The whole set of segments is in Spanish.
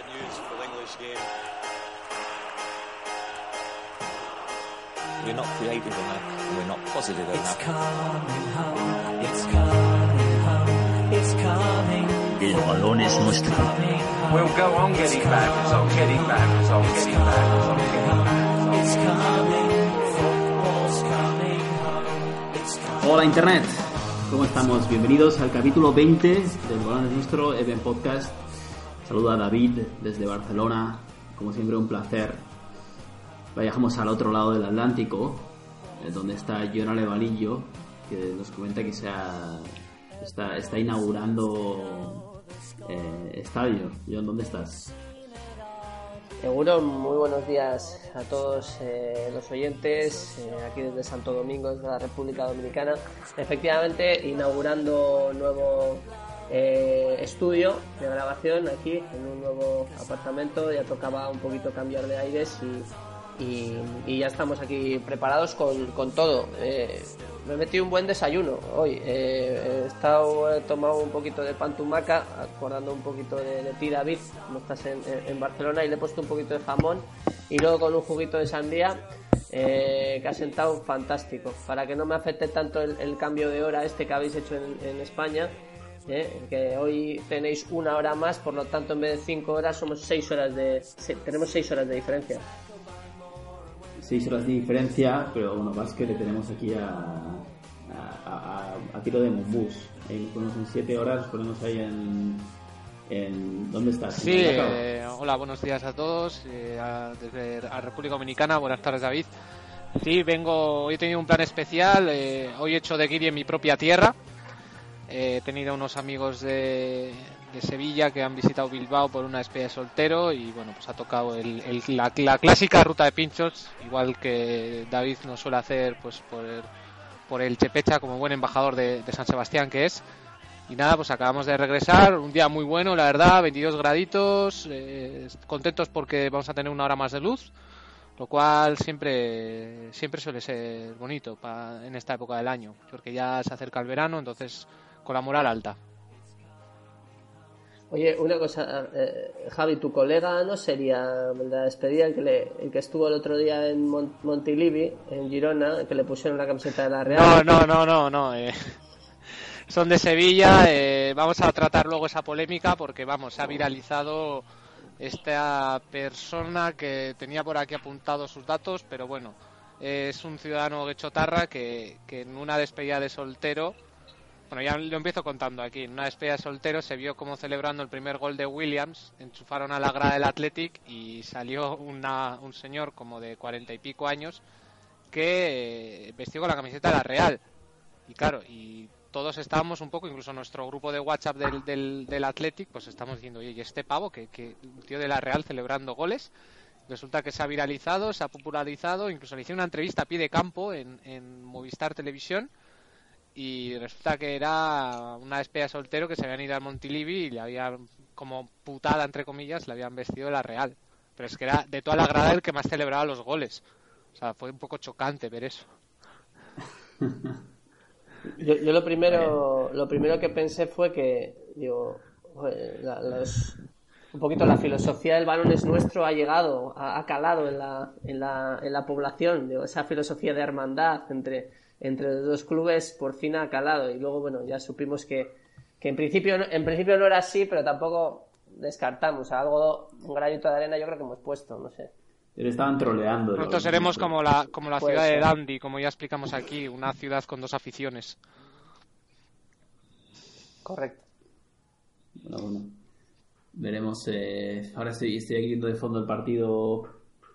bad news for the English game. We're not creative enough. We're not positive enough. coming home. It's coming home. It's coming. El balón es nuestro. We'll go on getting back, on getting back, on getting back, on getting back. It's coming. Football's coming home. It's coming. Hola Internet, ¿cómo estamos? Bienvenidos al capítulo 20 del Balón es Nuestro Event Podcast. Saluda a David desde Barcelona, como siempre un placer. Viajamos al otro lado del Atlántico, eh, donde está Jonah Levalillo, que nos comenta que está, inaugurando eh, estadios. John, ¿dónde estás? Seguro, muy buenos días a todos eh, los oyentes, eh, aquí desde Santo Domingo, desde la República Dominicana. Efectivamente, inaugurando nuevo eh, estudio de grabación aquí, en un nuevo apartamento. Ya tocaba un poquito cambiar de aires y, y- y ya estamos aquí preparados con, con todo. Eh, me he metido un buen desayuno hoy. Eh, he estado, he tomado un poquito de pan tumaca, acordando un poquito de, de ti, David, como estás en- en Barcelona, y le he puesto un poquito de jamón y luego con un juguito de sandía. eh, que ha sentado fantástico para que no me afecte tanto el, el cambio de hora este que habéis hecho en, en España eh, que hoy tenéis una hora más por lo tanto en vez de cinco horas somos seis horas de se- tenemos seis horas de diferencia Seis horas de diferencia, pero bueno, más que le tenemos aquí a, a, a- a tiro de monbús. Ahí nos ponemos en siete horas, nos ponemos ahí en... en ¿Dónde estás? Sí, eh, hola, buenos días a todos, eh, a- desde la República Dominicana, buenas tardes David. Sí, vengo, hoy he tenido un plan especial, eh, hoy he hecho de guiri en mi propia tierra, he tenido unos amigos de, de Sevilla que han visitado Bilbao por una especie de soltero y bueno, pues ha tocado el- el- la, la clásica ruta de pinchos, igual que David nos suele hacer pues por por el Chepecha como buen embajador de, de San Sebastián que es. Y nada, pues acabamos de regresar, un día muy bueno, la verdad, 22 graditos, eh, contentos porque vamos a tener una hora más de luz, lo cual siempre siempre suele ser bonito pa- en esta época del año, porque ya se acerca el verano, entonces con la moral alta. oye una cosa eh, Javi tu colega no sería la despedida el que, le- el que estuvo el otro día en Mon- Montilivi en Girona que le pusieron la camiseta de la Real No, no, no, no, no. eh, Son de Sevilla. eh, vamos a tratar luego esa polémica porque, vamos, se ha viralizado esta persona que tenía por aquí apuntados sus datos, pero bueno, es un ciudadano de Chotarra que, que en una despedida de soltero, bueno, ya lo empiezo contando aquí, en una despedida de soltero se vio como celebrando el primer gol de Williams, enchufaron a la grada del Athletic y salió una- un señor como de cuarenta y pico años que eh, vestió con la camiseta de la Real. Y claro, y todos estábamos un poco, incluso nuestro grupo de WhatsApp del, del, Athletic, pues estamos diciendo, oye, ¿y este pavo, que, un tío de la Real celebrando goles? Resulta que se ha viralizado, se ha popularizado, incluso le hicieron una entrevista a pie de campo en Movistar Televisión y resulta que era una de soltero que se habían ido al Montilivi y le habían, como putada entre comillas, le habían vestido de la Real. Pero es que era de toda la grada el que más celebraba los goles. O sea, fue un poco chocante ver eso. Yo, lo primero lo primero que pensé fue que digo la- un poquito la filosofía del balón es nuestro ha llegado ha, ha calado en la, en la en la población digo, esa filosofía de hermandad entre entre los dos clubes por fin ha calado y luego bueno ya supimos que, que en principio no- en principio no era así pero tampoco descartamos algo un granito de arena yo creo que hemos puesto no sé Pero estaban troleando. Pronto los- seremos como la, como la ciudad de. Dandy, como ya explicamos aquí, una ciudad con dos aficiones. correcto Bueno, bueno. Veremos. eh, ahora estoy, estoy aquí viendo de fondo el partido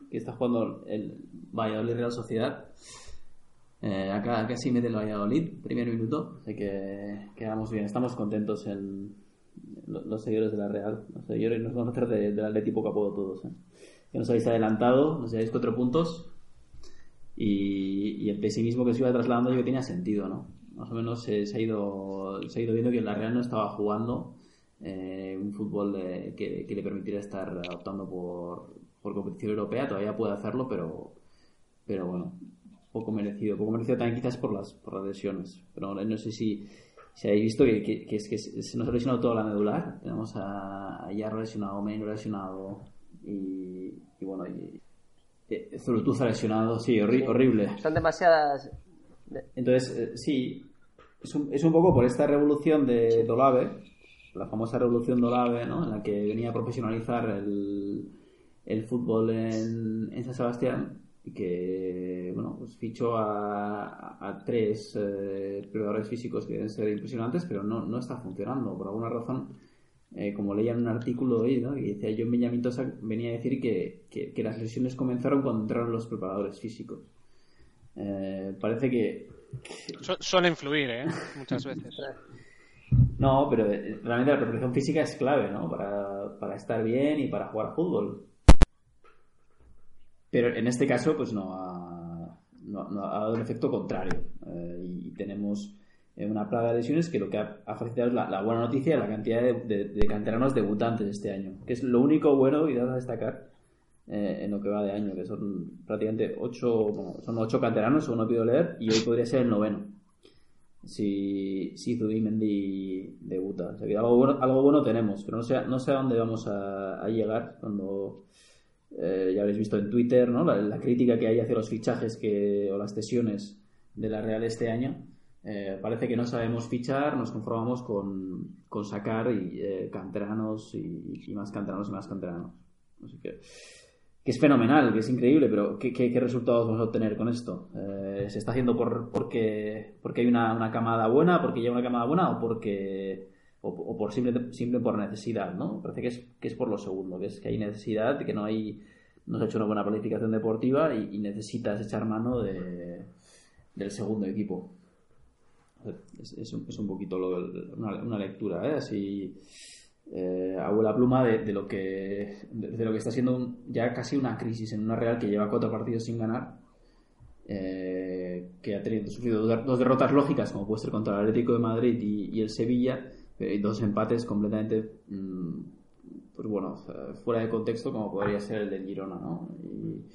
que está jugando el Valladolid Real Sociedad. Eh, acá, sí mete el Valladolid, primer minuto. Así que quedamos bien. Estamos contentos en lo- los seguidores de la Real. Los seguidores nos vamos a de- del Atleti poco a todos. eh. Que nos habéis adelantado, nos lleváis cuatro puntos. Y, el pesimismo que se iba trasladando yo que tenía sentido, ¿no? Más o menos se, ha ido, se ha ido viendo que la Real no estaba jugando eh, un fútbol de- que, que le permitiera estar optando por, por competición europea. Todavía puede hacerlo, pero, pero bueno, poco merecido. Poco merecido también quizás por las, por las lesiones. Pero no sé si si habéis visto que, que, que es que se nos ha lesionado toda la medular, tenemos a, a Yarro lesionado, Main lesionado y, y bueno, y, y Zurutuza lesionado, sí, horri- horrible. Son demasiadas. Entonces, eh, sí, es un, es un poco por esta revolución de Dolave, la famosa revolución Dolave, ¿no? En la que venía a profesionalizar el, el fútbol en, en San Sebastián que, bueno, pues fichó a, tres eh, preparadores físicos que deben ser impresionantes, pero no, no está funcionando. Por alguna razón, eh, como leía en un artículo hoy, ¿no? que decía John Benjamin Tosa, venía a decir que, que, que las lesiones comenzaron cuando entraron los preparadores físicos. Eh, parece que, Su- suele influir, ¿eh? Muchas veces. no, pero eh, realmente la preparación física es clave, ¿no? Para, para estar bien y para jugar fútbol. Pero en este caso, pues no ha, no, ha dado un efecto contrario. Eh, y tenemos eh, una plaga de lesiones que lo que ha, facilitado es la, buena noticia de la cantidad de, de- canteranos debutantes este año. Que es lo único bueno y dado a destacar eh, en lo que va de año, que son prácticamente ocho, bueno, son ocho canteranos, según no pido leer, y hoy podría ser el noveno si, si Zubimendi debuta. Algo bueno, algo bueno tenemos, pero no sé, no sé a dónde vamos a, a llegar cuando eh, ya habéis visto en Twitter ¿no? la, crítica que hay hacia los fichajes que, o las cesiones de la Real este año. Eh, parece que no sabemos fichar, nos conformamos con, con sacar y, eh, canteranos y, más canteranos y más canteranos. Así que, que es fenomenal, que es increíble, pero ¿qué, qué, resultados vamos a obtener con esto? ¿Se está haciendo por, porque, porque hay una, una camada buena, porque lleva una camada buena o porque o, por simple, simple por necesidad, ¿no? Parece que es, que es por lo segundo, que es que hay necesidad, que no hay no se ha hecho una buena planificación deportiva y, necesitas echar mano de, del segundo equipo. Es, un, es un poquito una, lectura, ¿eh? Así eh, abuela pluma de, lo que de, lo que está siendo un- ya casi una crisis en una Real que lleva cuatro partidos sin ganar eh, que ha tenido sufrido dos, derrotas lógicas como puede ser contra el Atlético de Madrid y el Sevilla hay dos empates completamente mm, pues bueno eh, fuera de contexto como podría ser el del Girona ¿no? y,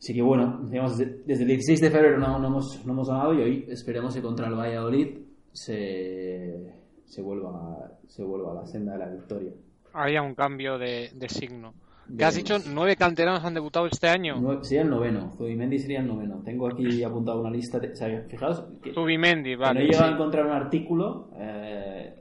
Así que bueno, digamos, desde, el 16 de febrero no, no hemos, no hemos ganado y hoy esperemos que contra el Valladolid se, se, vuelva, se vuelva a la senda de la victoria. Haya un cambio de, de signo. ¿Qué has dicho? ¿Nueve canteranos han debutado este año? Nue- sería el noveno, Zubimendi sería el noveno. Tengo aquí apuntado una lista. De, o sea, fijaos que, Zubimendi, que no vale. he llegado sí. a encontrar un artículo eh,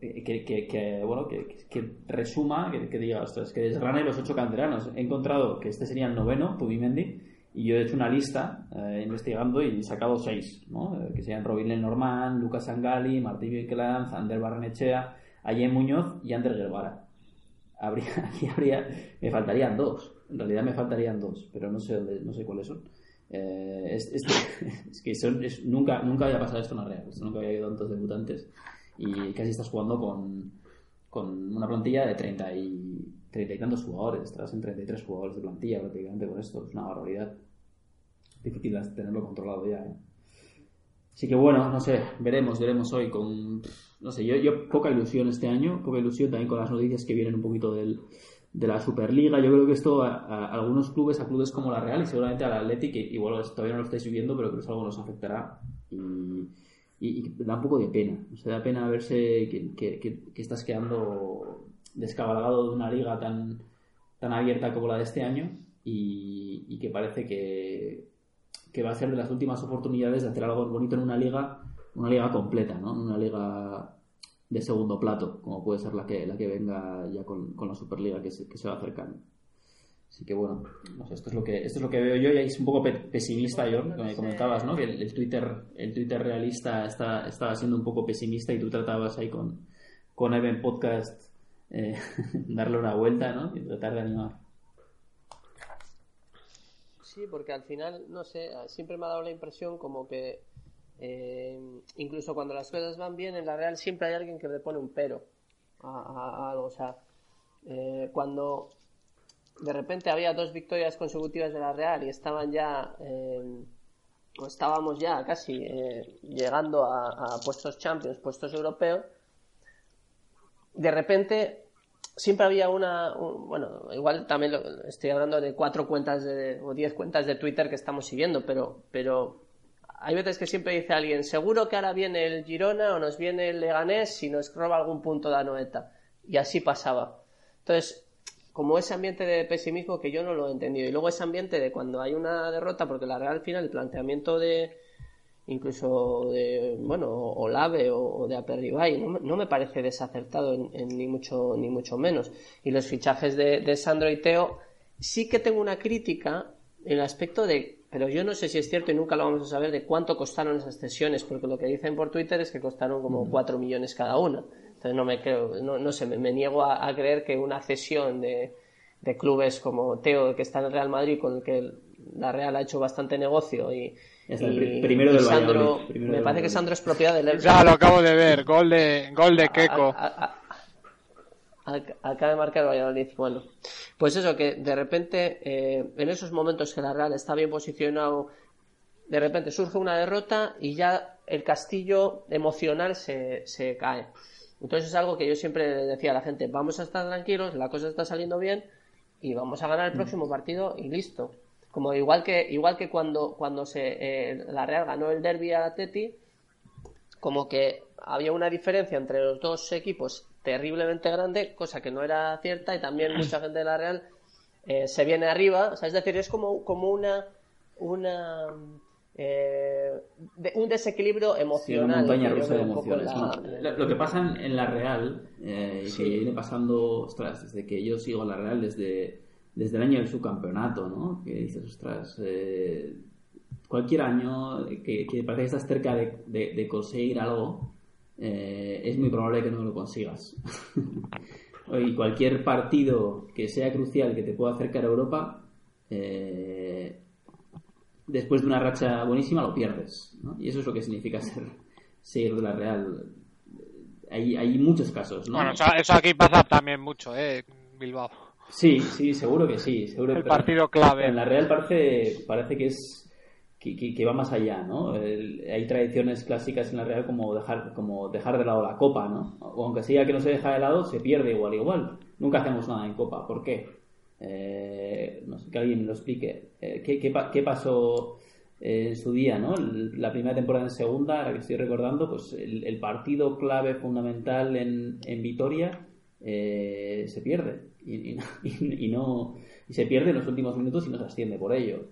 que, que, que, bueno, que, que resuma, que, diga, ostras, que desgrane los ocho canteranos. He encontrado que este sería el noveno, Zubimendi, y yo he hecho una lista eh, investigando y he sacado seis, ¿no? Eh, que serían Robin Lenormand, Lucas Angali, Martín Viquelanz, Ander Barrenechea, Ayem Muñoz y Ander Guevara. Habría, aquí habría, me faltarían dos, en realidad me faltarían dos, pero no sé dónde, no sé cuáles son. Eh, es, es- es que son, es- nunca, nunca había pasado esto en la Real, nunca había habido tantos debutantes y casi estás jugando con, con una plantilla de 30 y, 30 y tantos jugadores, estás en 33 jugadores de plantilla prácticamente con esto, es una barbaridad. Difícil tenerlo controlado ya. ¿eh? Así que bueno, no sé, veremos, veremos hoy con, no sé, yo, yo poca ilusión este año, poca ilusión también con las noticias que vienen un poquito del, de la Superliga. Yo creo que esto a, algunos clubes, a clubes como la Real y seguramente al Athletic, que igual todavía no lo estáis viviendo, pero que eso algo nos afectará. Y da un poco de pena. O sea, da pena verse que, que, que- que estás quedando descabalgado de una liga tan, tan abierta como la de este año y, y que parece que, que va a ser de las últimas oportunidades de hacer algo bonito en una liga, una liga completa, ¿no? Una liga de segundo plato, como puede ser la que, la que venga ya con, con la Superliga que se, que se va acercando. Así que bueno, no sé, esto es lo que esto es lo que veo yo y es un poco pe- pesimista yo, que me comentabas, ¿no? Que el, el Twitter el Twitter realista está estaba siendo un poco pesimista y tú tratabas ahí con con Even Podcast eh, darle una vuelta, ¿no? Y tratar de animar. Sí, porque al final, no sé, siempre me ha dado la impresión como que eh, incluso cuando las cosas van bien en la Real siempre hay alguien que le pone un pero a, algo. O sea, eh, cuando de repente había dos victorias consecutivas de la Real y estaban ya, eh, o estábamos ya casi llegando a, puestos champions, puestos europeos, de repente siempre había una, un- bueno, igual también estoy hablando de cuatro cuentas de, o diez cuentas de Twitter que estamos siguiendo, pero, pero hay veces que siempre dice alguien, seguro que ahora viene el Girona o nos viene el Leganés si nos roba algún punto de Anoeta. Y así pasaba. Entonces, como ese ambiente de pesimismo que yo no lo he entendido. Y luego ese ambiente de cuando hay una derrota, porque la Real al final, el planteamiento de incluso de, bueno, Olave o, o de Aperribay, no, no me parece desacertado ni mucho ni mucho menos. Y los fichajes de, de Sandro y Teo, sí que tengo una crítica en el aspecto de, pero yo no sé si es cierto y nunca lo vamos a saber, de cuánto costaron esas cesiones, porque lo que dicen por Twitter es que costaron como 4 millones cada una. Entonces no me creo, no, no sé, me, me niego a, a creer que una cesión de, de clubes como Teo, que está en el Real Madrid, con el que la Real ha hecho bastante negocio y, está, el y- pri- primero y del Sandro, primero me del parece que. Sandro es propiedad del Ya lo acabo de ver, gol de, gol de Keco. a- a- a- ac- Acaba de marcar Valladolid. Bueno, pues eso, que de repente, eh, en esos momentos que la Real está bien posicionado, de repente surge una derrota y ya el castillo emocional se, se cae. Entonces es algo que yo siempre decía a la gente, vamos a estar tranquilos, la cosa está saliendo bien y vamos a ganar el próximo partido y listo. Como igual que, igual que cuando, cuando se, eh, la Real ganó el derby a Teti, como que había una diferencia entre los dos equipos terriblemente grande, cosa que no era cierta, y también mucha gente de la Real eh, se viene arriba, o sea, es decir, es como, como una, una eh, de- un desequilibrio Sí, una emocional. montaña rusa de emociones. Lo, que pasa en, en la Real, eh, Sí. que viene pasando, ostras, desde que yo sigo la Real, desde, desde el año del subcampeonato, ¿no? Que dices, ostras, eh, cualquier año que, que parece que estás cerca de, de- de conseguir algo, eh, es muy probable que no lo consigas. y cualquier partido que sea crucial que te pueda acercar a Europa, eh, después de una racha buenísima lo pierdes. ¿no? Y eso es lo que significa ser seguir de la Real. Hay, hay muchos casos, ¿no? Bueno, eso, eso aquí pasa también mucho, eh, Bilbao. Sí, sí, seguro que sí. Seguro El partido clave. En la Real parece, parece que es que, va más allá, ¿no? El- hay tradiciones clásicas en la Real como dejar, como dejar de lado la copa, ¿no? O aunque sea que no se deja de lado, se pierde igual, igual. Nunca hacemos nada en copa. ¿Por qué? Eh, no sé, que alguien lo explique. Eh, ¿qué, qué, pa- qué pasó eh, en su día, ¿no? La primera temporada en segunda, la que estoy recordando, pues el, el partido clave fundamental en, en Vitoria eh, se pierde y, y- y- no y se pierde en los últimos minutos y no se asciende por ello.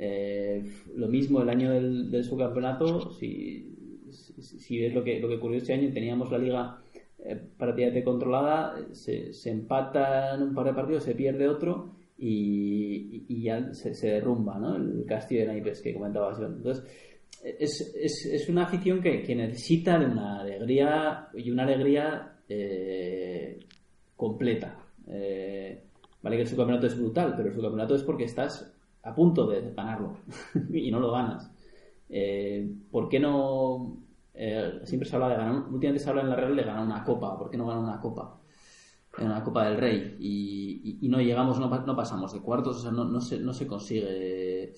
Eh, lo mismo el año del, del subcampeonato, si, si, si ves lo que, lo que ocurrió este año, teníamos la liga eh, prácticamente controlada, se, se empatan un par de partidos, se pierde otro y, y- ya se, derrumba ¿no? el castillo de naipes que comentabas John. Entonces, es, es, es una afición que, que necesita de una alegría y una alegría eh, completa. Eh, vale que el subcampeonato es brutal, pero el subcampeonato es porque estás a punto de ganarlo y no lo ganas. Eh, ¿Por qué no? eh, siempre se habla de ganar. Últimamente se habla en la Real de ganar una copa. ¿Por qué no ganar una copa? Una copa del Rey y, no llegamos, no, no pasamos de cuartos, o sea, no, no, se, no se consigue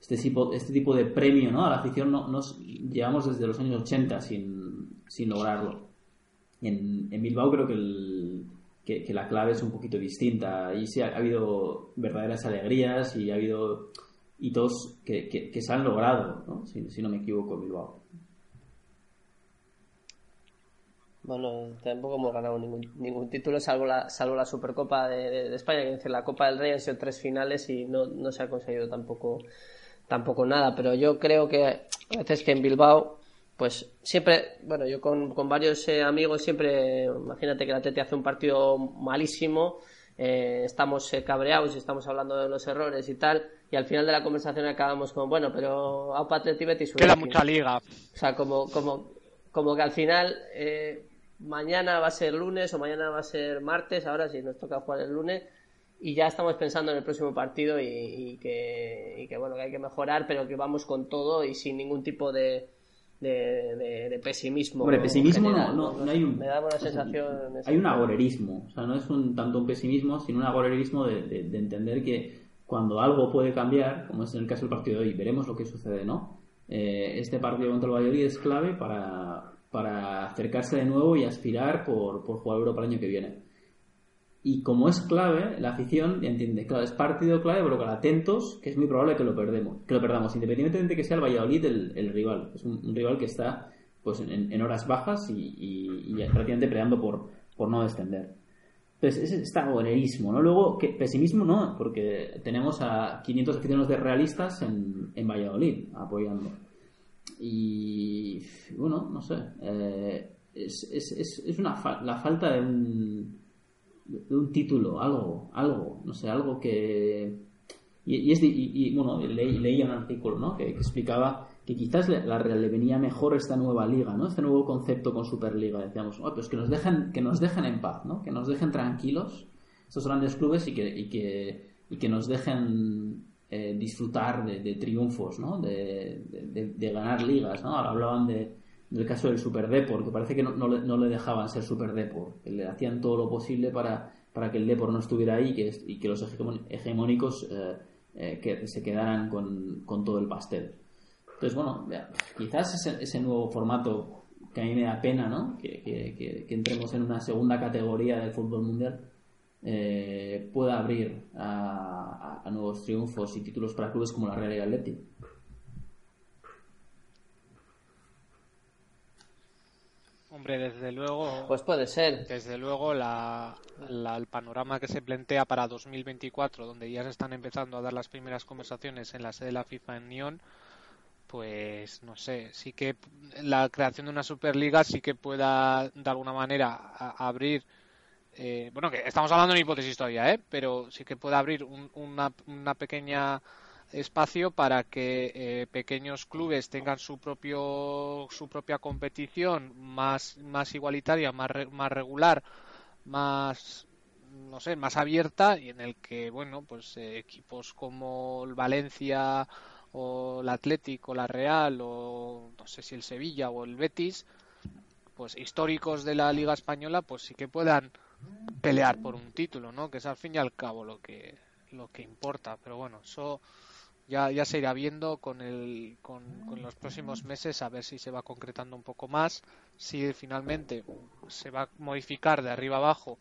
este tipo, este tipo de premio ¿no? a la afición. No, nos llevamos desde los años 80 sin, sin lograrlo. En, en Bilbao creo que, el- que, la clave es un poquito distinta. Ahí sí ha, ha habido verdaderas alegrías y ha habido hitos que, que, se han logrado, ¿no? Si, no me equivoco, en Bilbao. Bueno, tampoco hemos ganado ningún, ningún título salvo la, salvo la Supercopa de España, que es decir, la Copa del Rey han sido tres finales y no, no se ha conseguido tampoco, tampoco nada. Pero yo creo que a veces que en Bilbao, pues siempre, bueno, yo con, con varios eh, amigos siempre, imagínate que la Tete hace un partido malísimo, eh, estamos eh, cabreados y estamos hablando de los errores y tal, y al final de la conversación acabamos con, bueno, pero Aupa Atleti Betis Queda Zurekin". mucha liga. O sea, como, como, como que al final eh, mañana va a ser lunes o mañana va a ser martes, ahora sí nos toca jugar el lunes y ya estamos pensando en el próximo partido y, y que, y que bueno, que hay que mejorar, pero que vamos con todo y sin ningún tipo de, de, de- de pesimismo. Hombre, pesimismo no- no- no hay un- Me da una sensación. Hay un agorerismo, o sea, no es un, tanto un pesimismo, sino un agorerismo de, de- de entender que cuando algo puede cambiar, como es en el caso del partido de hoy, veremos lo que sucede, ¿no? Eh, este partido contra el Valladolid es clave para, para acercarse de nuevo y aspirar por, por jugar Europa el año que viene. Y como es clave, la afición entiende, claro, es partido clave, pero claro, atentos, que es muy probable que lo perdemos, que lo perdamos, independientemente de que sea el Valladolid el, el rival. Es un, un rival que está pues en, en horas bajas y, y, y prácticamente peleando por, por no descender. Entonces, ese está agonerismo, ¿no? Luego, que pesimismo no, porque tenemos a 500 aficionados de realistas en, en Valladolid apoyando. Y bueno, no sé. eh, es, es, es, es una fa- la falta de un, un título, algo, algo, no sé, algo que. Y, es y- y, bueno, leí, leía un artículo, ¿no? Que, explicaba que quizás le- le venía mejor esta nueva liga, ¿no? Este nuevo concepto con Superliga. Decíamos, "Oh, pues que nos dejen, que nos dejen en paz, ¿no? Que nos dejen tranquilos estos grandes clubes y que, y que, y que nos dejen eh, disfrutar de, de triunfos, ¿no? De, de- de- de ganar ligas, ¿no? Ahora hablaban de, del caso del Super Depor, que parece que no, le, no le dejaban ser Super Depor, que le hacían todo lo posible para, para que el Depor no estuviera ahí y que los hegemónicos eh, eh, que se quedaran con, con todo el pastel. Entonces, bueno, quizás ese, ese nuevo formato que a mí me da pena, ¿no? Que, que- que- entremos en una segunda categoría del fútbol mundial eh, pueda abrir a, a- nuevos triunfos y títulos para clubes como la Real y. Hombre, desde luego, Pues puede ser. desde luego la, la- el panorama que se plantea para 2024, donde ya se están empezando a dar las primeras conversaciones en la sede de la FIFA en Nyon, pues no sé, sí que la creación de una Superliga sí que pueda de alguna manera a- abrir, eh, bueno, que estamos hablando de una hipótesis todavía, ¿eh? pero sí que pueda abrir un- una, una pequeña espacio para que eh, pequeños clubes tengan su propio su propia competición más más igualitaria más re- más regular más no sé más abierta y en el que bueno pues eh, equipos como el Valencia o el Atlético la Real o no sé si el Sevilla o el Betis pues históricos de la Liga española pues sí que puedan pelear por un título no que es al fin y al cabo lo que lo que importa. Pero bueno eso ya, ya se irá viendo con, el, con, los próximos meses a ver si se va concretando un poco más, si finalmente se va a modificar de arriba abajo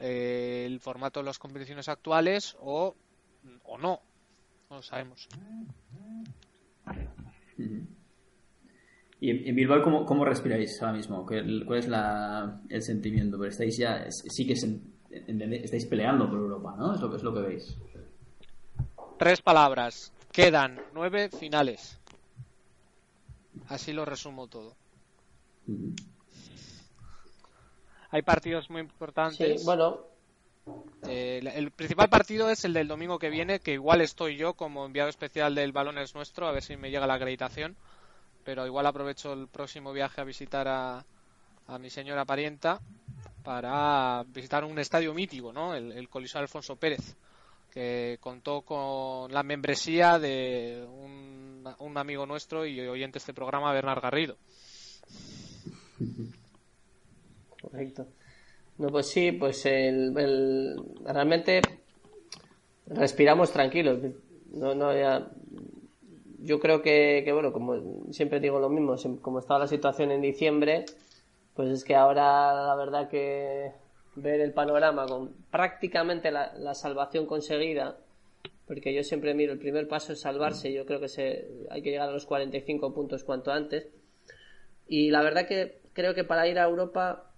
eh, el formato de las competiciones actuales o, o no. No lo sabemos. ¿Y en, Bilbao cómo, cómo respiráis ahora mismo? ¿Qué- ¿Cuál es la, el sentimiento? Pero estáis ya, es- sí que entendé- estáis peleando por Europa, ¿no? Es lo es lo que veis. Tres palabras. Quedan nueve finales. Así lo resumo todo. Hay partidos muy Sí, importantes. bueno, Eh, el- el principal partido es el del domingo que viene, que igual estoy yo como enviado especial del Balón es Nuestro, a ver si me llega la acreditación. Pero igual aprovecho el próximo viaje a visitar a, a mi señora parienta para visitar un estadio mítico, ¿no? El, el Coliseo Alfonso Pérez, que contó con la membresía de un, un amigo nuestro y oyente de este programa, Bernard Garrido. correcto. No, pues sí, pues el, el- realmente respiramos tranquilos. No, no, ya, yo creo que, que, bueno, como siempre digo lo mismo, como estaba la situación en diciembre, pues es que ahora la verdad que ver el panorama con prácticamente la, salvación conseguida, porque yo siempre miro, el primer paso es salvarse, yo creo que se, hay que llegar a los 45 puntos cuanto antes. Y la verdad que creo que para ir a Europa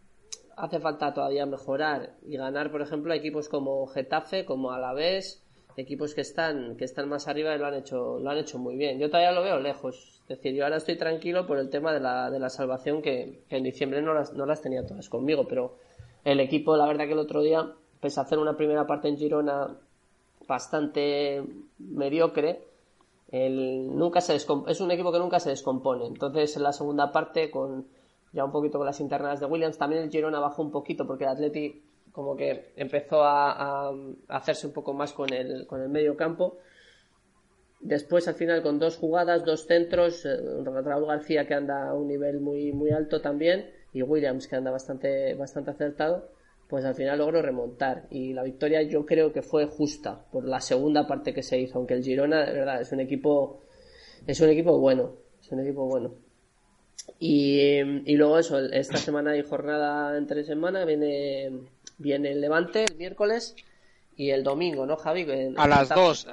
hace falta todavía mejorar y ganar, por ejemplo, equipos como Getafe, como Alavés, equipos que están que están más arriba y lo han hecho lo han hecho muy bien. Yo todavía lo veo lejos. Es decir, yo ahora estoy tranquilo por el tema de la, de la salvación que, que en diciembre no las, no las tenía todas conmigo, pero el equipo, la verdad que el otro día, pese a hacer una primera parte en Girona bastante mediocre, nunca se es un equipo que nunca se descompone. Entonces, en la segunda parte, con ya un poquito con las internas de Williams, también el Girona bajó un poquito porque el Atleti como que empezó a, hacerse un poco más con el, con el medio campo. Después, al final, con dos jugadas, dos centros, eh, García que anda a un nivel muy, muy alto también y Williams que anda bastante, bastante acertado, pues al final logró remontar. Y la victoria yo creo que fue justa por la segunda parte que se hizo, aunque el Girona, de verdad, es un equipo, es un equipo bueno, es un equipo bueno. Y, y luego eso, esta semana hay jornada entre semana, viene viene el Levante el miércoles y el domingo, ¿no, Javi? En- A en las. 2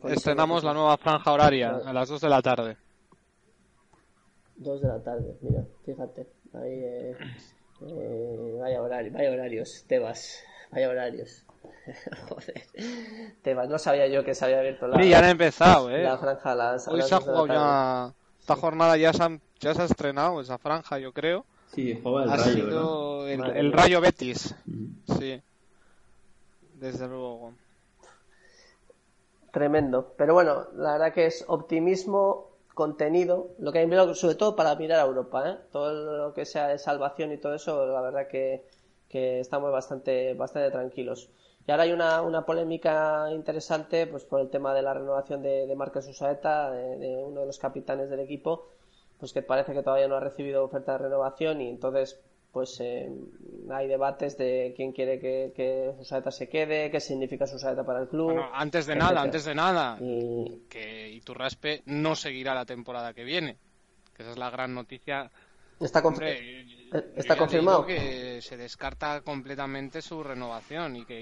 Coliseo estrenamos la nueva franja horaria, a las 2 de la tarde. Dos de la tarde, mira, fíjate. Ahí, eh, eh, vaya horario, vaya horarios, Tebas, vaya horarios. Joder, Tebas, no sabía yo que se había abierto la, Sí, ya han empezado, ¿eh? la franja las, Hoy las se ha jugado ya. Esta jornada ya se, han- ya se ha estrenado esa franja, yo creo. Sí, juega el ha Rayo, sido el, el. Rayo Betis. Sí. Desde luego. Tremendo. Pero bueno, la verdad que es optimismo contenido, lo que hay mirado sobre todo para mirar a Europa, ¿eh? Todo lo que sea de salvación y todo eso, la verdad que, que estamos bastante, bastante tranquilos. Y ahora hay una, una polémica interesante pues por el tema de la renovación de, de Marcos Usaeta, de, de uno de los capitanes del equipo, pues que parece que todavía no ha recibido oferta de renovación y entonces pues eh, hay debates de quién quiere que, que Usaeta se quede, qué significa Usaeta para el club. Bueno, antes de etcétera. nada, antes de nada, Y, que Iturraspe no seguirá la temporada que viene. Que esa es la gran noticia. Está, conf- Hombre, eh, ¿está confirmado? que se descarta completamente su renovación y que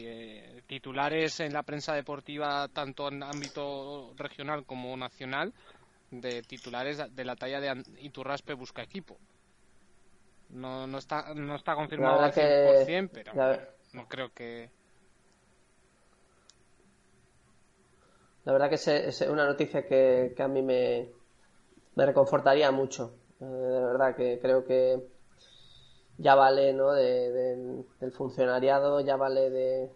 eh, titulares en la prensa deportiva, tanto en ámbito regional como nacional, de titulares de la talla de Iturraspe busca equipo. No, no está no está confirmado al verdad que- 100%, pero la- no creo que La verdad que es, una noticia que, que a mí me, me reconfortaría mucho. Eh, de verdad que creo que ya vale ¿no? de- del- del funcionariado, ya vale de,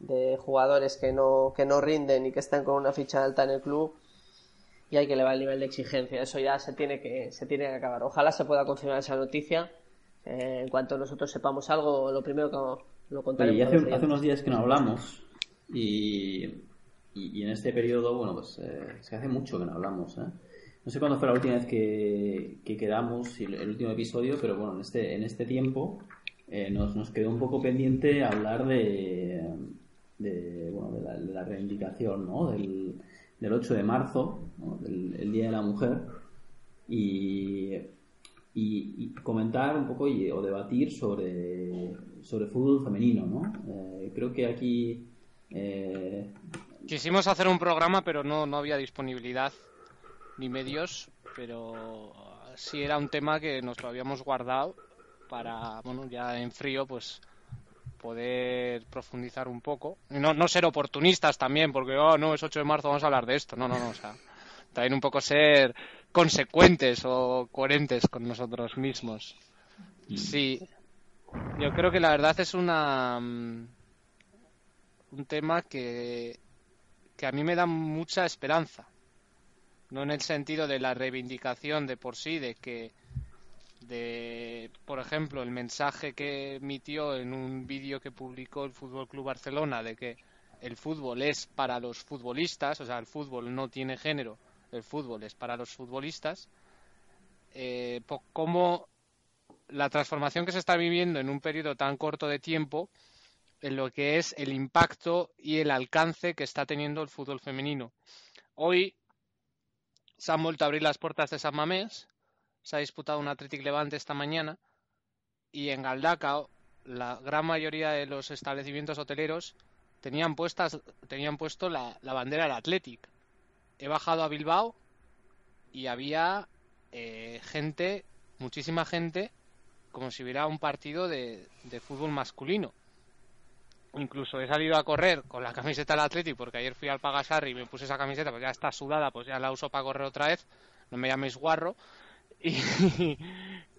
de jugadores que no, que no rinden y que están con una ficha alta en el club y hay que elevar el nivel de exigencia. Eso ya se tiene que, se tiene que acabar. Ojalá se pueda confirmar esa noticia. Eh, en cuanto nosotros sepamos algo, lo primero que lo contaremos. y hace, unos días que no hablamos y, y, y en este periodo, bueno, pues eh, que hace mucho que no hablamos, ¿eh? No sé cuándo fue la última vez que, que quedamos, el, el último episodio, pero bueno, en este, en este tiempo nos, nos quedó un poco pendiente hablar de, de, bueno, de, la, de la reivindicación, ¿no? Del, del 8 de marzo, ¿no? del el Día de la Mujer, y, y, y comentar un poco y, o debatir sobre, sobre fútbol femenino, ¿no? Eh, creo que aquí eh, Quisimos hacer un programa, pero no, no había disponibilidad ni medios, pero sí era un tema que nos lo habíamos guardado para, bueno, ya en frío, pues poder profundizar un poco. No, no ser oportunistas también, porque, oh, no, es 8 de marzo, vamos a hablar de esto. No, no, no, o sea, también un poco ser consecuentes o coherentes con nosotros mismos. Sí, yo creo que la verdad es una mm, un tema que, que a mí me da mucha esperanza. No en el sentido de la reivindicación de por sí, de que, de, por ejemplo, el mensaje que emitió en un vídeo que publicó el Fútbol Club Barcelona de que el fútbol es para los futbolistas, o sea, el fútbol no tiene género, el fútbol es para los futbolistas. Eh, cómo la transformación que se está viviendo en un periodo tan corto de tiempo en lo que es el impacto y el alcance que está teniendo el fútbol femenino. Hoy se han vuelto a abrir las puertas de San Mamés, se ha disputado un Athletic Levante esta mañana y en Galdacao la gran mayoría de los establecimientos hoteleros tenían puestas tenían puesto la, la bandera del Athletic. He bajado a Bilbao y había eh, gente, muchísima gente, como si hubiera un partido de, fútbol masculino. Incluso he salido a correr con la camiseta del Athletic porque ayer fui al Pagasarri y me puse esa camiseta, pues ya está sudada, pues ya la uso para correr otra vez. No me llaméis guarro.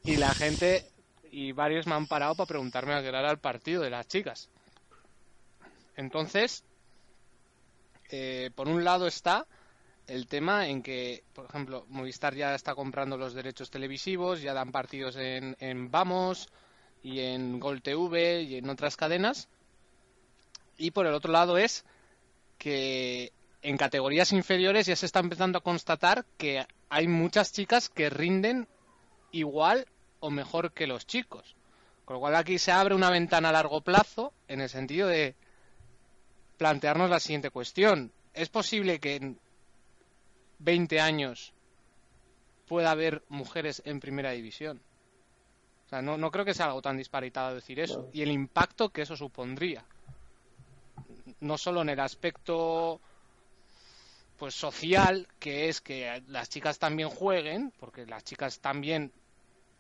Y, la gente y varios me han parado para preguntarme a qué era el partido de las chicas. Entonces, eh, por un lado está el tema en que, por ejemplo, Movistar ya está comprando los derechos televisivos, ya dan partidos en, en Vamos y en Gol TV y en otras cadenas. Y por el otro lado es que en categorías inferiores ya se está empezando a constatar que hay muchas chicas que rinden igual o mejor que los chicos. Con lo cual aquí se abre una ventana a largo plazo en el sentido de plantearnos la siguiente cuestión. ¿Es posible que en 20 años pueda haber mujeres en primera división? O sea, no, no creo que sea algo tan disparitado decir eso. Y el impacto que eso supondría. No solo en el aspecto pues social, que es que las chicas también jueguen, porque las chicas también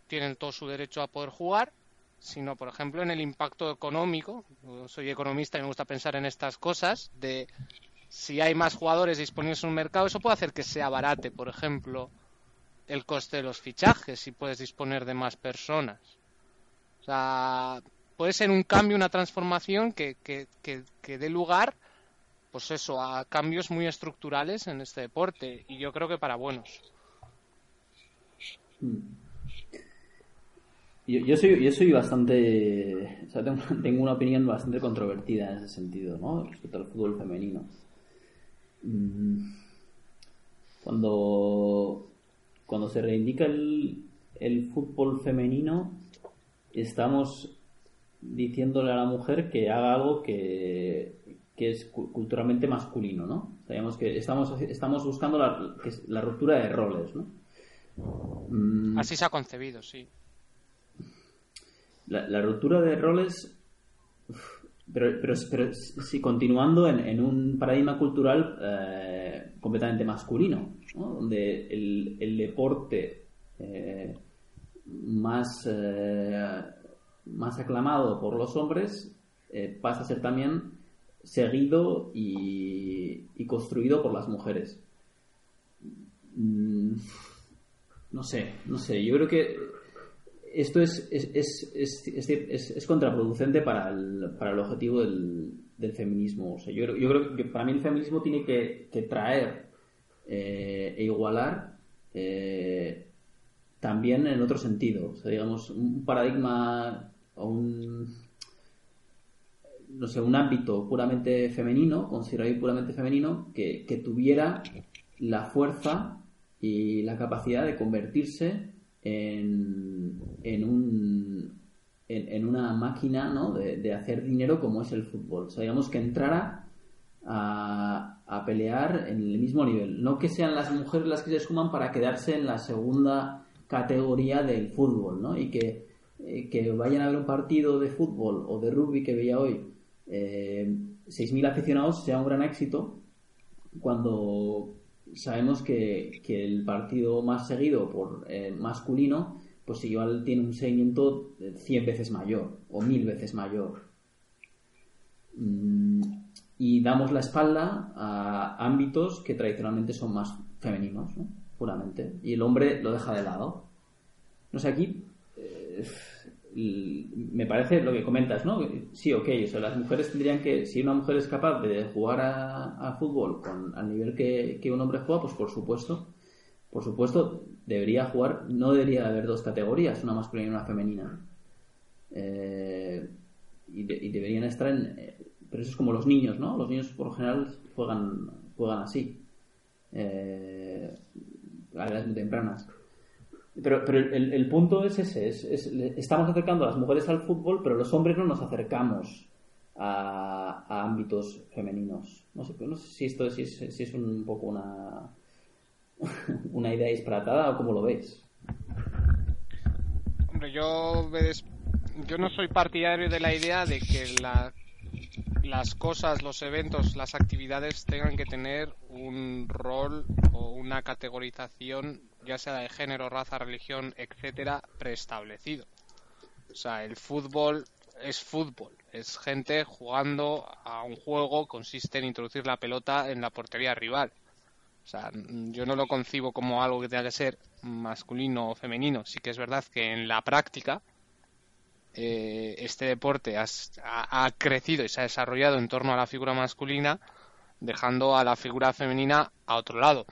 tienen todo su derecho a poder jugar, sino, por ejemplo, en el impacto económico. Yo soy economista y me gusta pensar en estas cosas, de si hay más jugadores disponibles en un mercado, eso puede hacer que sea barate, por ejemplo, el coste de los fichajes, si puedes disponer de más personas. O sea, puede ser un cambio, una transformación que, que, que, que dé lugar, pues eso, a cambios muy estructurales en este deporte, y yo creo que para buenos. Yo, yo soy, yo soy bastante. O sea, tengo, tengo una opinión bastante controvertida en ese sentido, ¿no? Respecto al fútbol femenino. Mm, Cuando, cuando se reivindica el, el fútbol femenino, estamos diciéndole a la mujer que haga algo que, que es cu- culturalmente masculino, ¿no? Sabemos que estamos, estamos buscando la, la ruptura de roles, ¿no? Mm, Así se ha concebido, sí. la, la ruptura de roles, uf, pero, pero, pero sí, continuando en, en un paradigma cultural eh, completamente masculino, ¿no? donde el, el deporte eh, más, eh, más aclamado por los hombres pasa a ser también seguido y, y construido por las mujeres. Mm, No sé, no sé, yo creo que esto es, es, es, es, contraproducente para el, para el objetivo del, del feminismo. O sea, yo, yo creo que para mí el feminismo tiene que, que traer eh, e igualar eh, también en otro sentido. O sea, digamos, un paradigma o un, no sé, un ámbito puramente femenino, considerado puramente femenino, que, que tuviera la fuerza y la capacidad de convertirse en, en un en, en una máquina ¿no? de, de hacer dinero como es el fútbol. O sea, digamos que entrara a, a pelear en el mismo nivel. No que sean las mujeres las que se suman para quedarse en la segunda categoría del fútbol, ¿no? Y que, eh, que vayan a ver un partido de fútbol o de rugby que veía hoy, eh, 6.000 aficionados sea un gran éxito cuando sabemos que, que el partido más seguido por eh, masculino pues igual tiene un seguimiento de 100 veces mayor o 1000 veces mayor. Mm, y damos la espalda a ámbitos que tradicionalmente son más femeninos, ¿no? puramente. Y el hombre lo deja de lado. No sé, aquí eh, me parece lo que comentas, ¿no? Sí, ok, o las mujeres tendrían que, si una mujer es capaz de jugar a, fútbol con, al nivel que, que un hombre juega, pues por supuesto, por supuesto, debería jugar, no debería haber dos categorías, una masculina y una femenina. Eh, y deberían estar en... eh, pero eso es como los niños, ¿no? Los niños por lo general juegan, juegan así. Eh, a edades muy tempranas. Pero, pero el, el punto es ese, es, estamos acercando a las mujeres al fútbol, pero los hombres no nos acercamos a, ámbitos femeninos. No sé, no sé si esto es, si es, si es un poco una, una idea disparatada o cómo lo veis. Hombre, yo, ves- yo no soy partidario de la idea de que la- las cosas, los eventos, las actividades tengan que tener un rol o una categorización, ya sea de género, raza, religión, etcétera, preestablecido. O sea, el fútbol es fútbol, es gente jugando a un juego, consiste en introducir la pelota en la portería rival. O sea, yo no lo concibo como algo que tenga que ser masculino o femenino. Sí que es verdad que en la práctica eh, este deporte ha crecido y se ha desarrollado en torno a la figura masculina, dejando a la figura femenina a otro lado.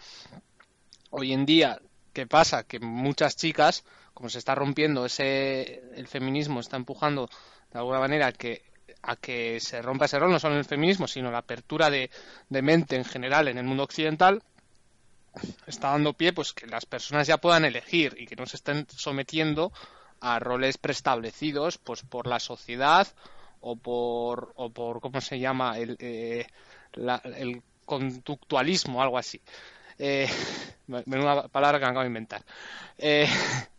Hoy en día, ¿qué pasa? Que muchas chicas, como se está rompiendo ese, el feminismo está empujando de alguna manera que a que se rompa ese rol, no solo en el feminismo, sino la apertura de, de mente en general en el mundo occidental, está dando pie pues que las personas ya puedan elegir y que no se estén sometiendo a roles preestablecidos pues por la sociedad o por o por cómo se llama el eh, la- el conductualismo algo así eh, menuda palabra que me acabo de inventar Eh,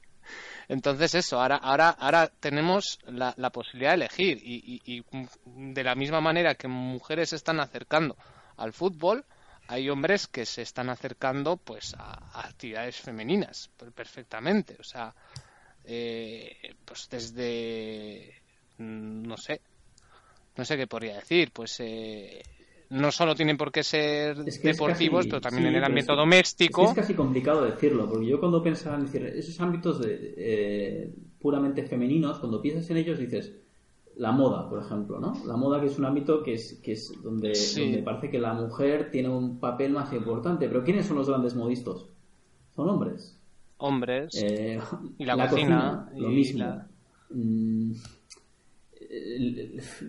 Entonces eso, ahora, ahora, ahora tenemos la, posibilidad de elegir y, de la misma manera que mujeres se están acercando al fútbol, hay hombres que se están acercando pues a, a actividades femeninas per- perfectamente. O sea, eh, pues desde, mm, no sé, no sé qué podría decir, pues eh, no solo tienen por qué ser Es que es deportivos, casi- pero también sí, en el ámbito es doméstico. Es, que es casi complicado decirlo, porque yo cuando pensaba en decir esos ámbitos de, eh, puramente femeninos, cuando piensas en ellos dices la moda, por ejemplo, ¿no? La moda que es un ámbito que es, que es donde, Sí. donde parece que la mujer tiene un papel más importante. Pero ¿quiénes son los grandes modistos? Son hombres. hombres Eh, Y la cocina, lo y mismo. la- Mm,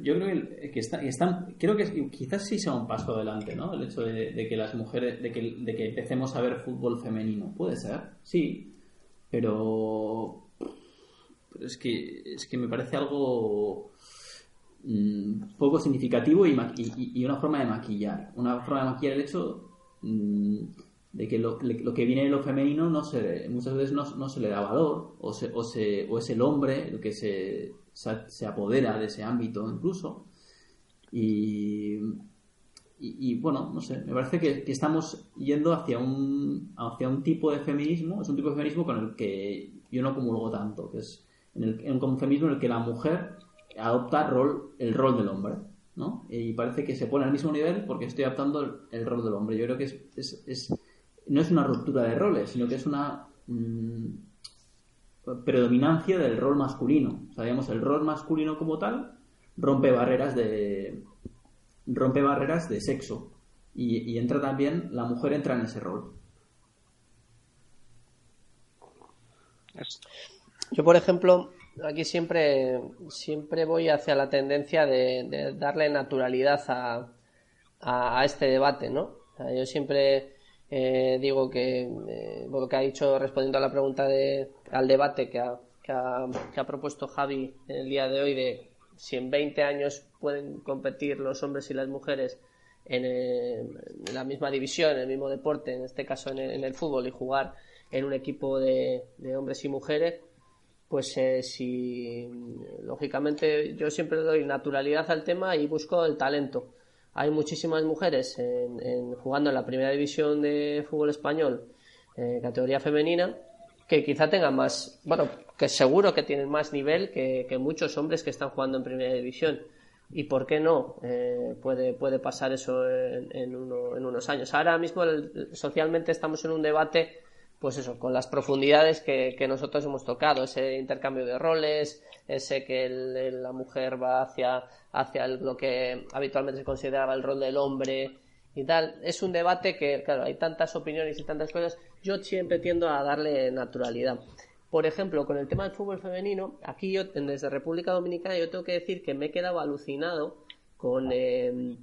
yo creo que, creo que quizás sí sea un paso adelante, ¿no? El hecho de, que las mujeres, de que, de que empecemos a ver fútbol femenino. Puede ser, sí, pero, es que es que me parece algo mm, poco significativo y, una forma de maquillar, una forma de maquillar el hecho mm, de que lo, lo que viene de lo femenino no se, muchas veces no, no se le da valor o, o, o es el hombre el que se, se, apodera de ese ámbito incluso y, bueno, no sé, me parece que, estamos yendo hacia un, hacia un tipo de feminismo, es un tipo de feminismo con el que yo no comulgo tanto, que es en, el, en un feminismo en el que la mujer adopta rol, el rol del hombre, ¿no? Y parece que se pone al mismo nivel porque estoy adaptando el, el rol del hombre. Yo creo que es, es, es- no es una ruptura de roles, sino que es una mm, predominancia del rol masculino. O sea, digamos, el rol masculino como tal rompe barreras de rompe barreras de sexo y, entra también la mujer entra en ese rol. Yo, por ejemplo, aquí siempre, siempre voy hacia la tendencia de, de darle naturalidad a, a, a este debate, ¿no? O sea, yo siempre eh, digo que, eh, lo que ha dicho respondiendo a la pregunta de, al debate que ha, que, ha, propuesto Javi en el día de hoy de si en 20 años pueden competir los hombres y las mujeres en, eh, en la misma división, en el mismo deporte, en este caso en el, en el fútbol, y jugar en un equipo de, de hombres y mujeres, pues eh, si lógicamente yo siempre doy naturalidad al tema y busco el talento. Hay muchísimas mujeres en, en- jugando en la primera división de fútbol español, eh, categoría femenina, que quizá tengan más, bueno, que seguro que tienen más nivel que, muchos hombres que están jugando en primera división. ¿Y por qué no? Eh, puede, puede pasar eso en, en uno- en unos años. Ahora mismo el- socialmente estamos en un debate pues eso, con las profundidades que, que nosotros hemos tocado, ese intercambio de roles, ese que el- la mujer va hacia, hacia el- lo que habitualmente se consideraba el rol del hombre y tal. Es un debate que, claro, hay tantas opiniones y tantas cosas, yo siempre tiendo a darle naturalidad. Por ejemplo, con el tema del fútbol femenino, aquí yo, desde República Dominicana, yo tengo que decir que me he quedado alucinado con... eh,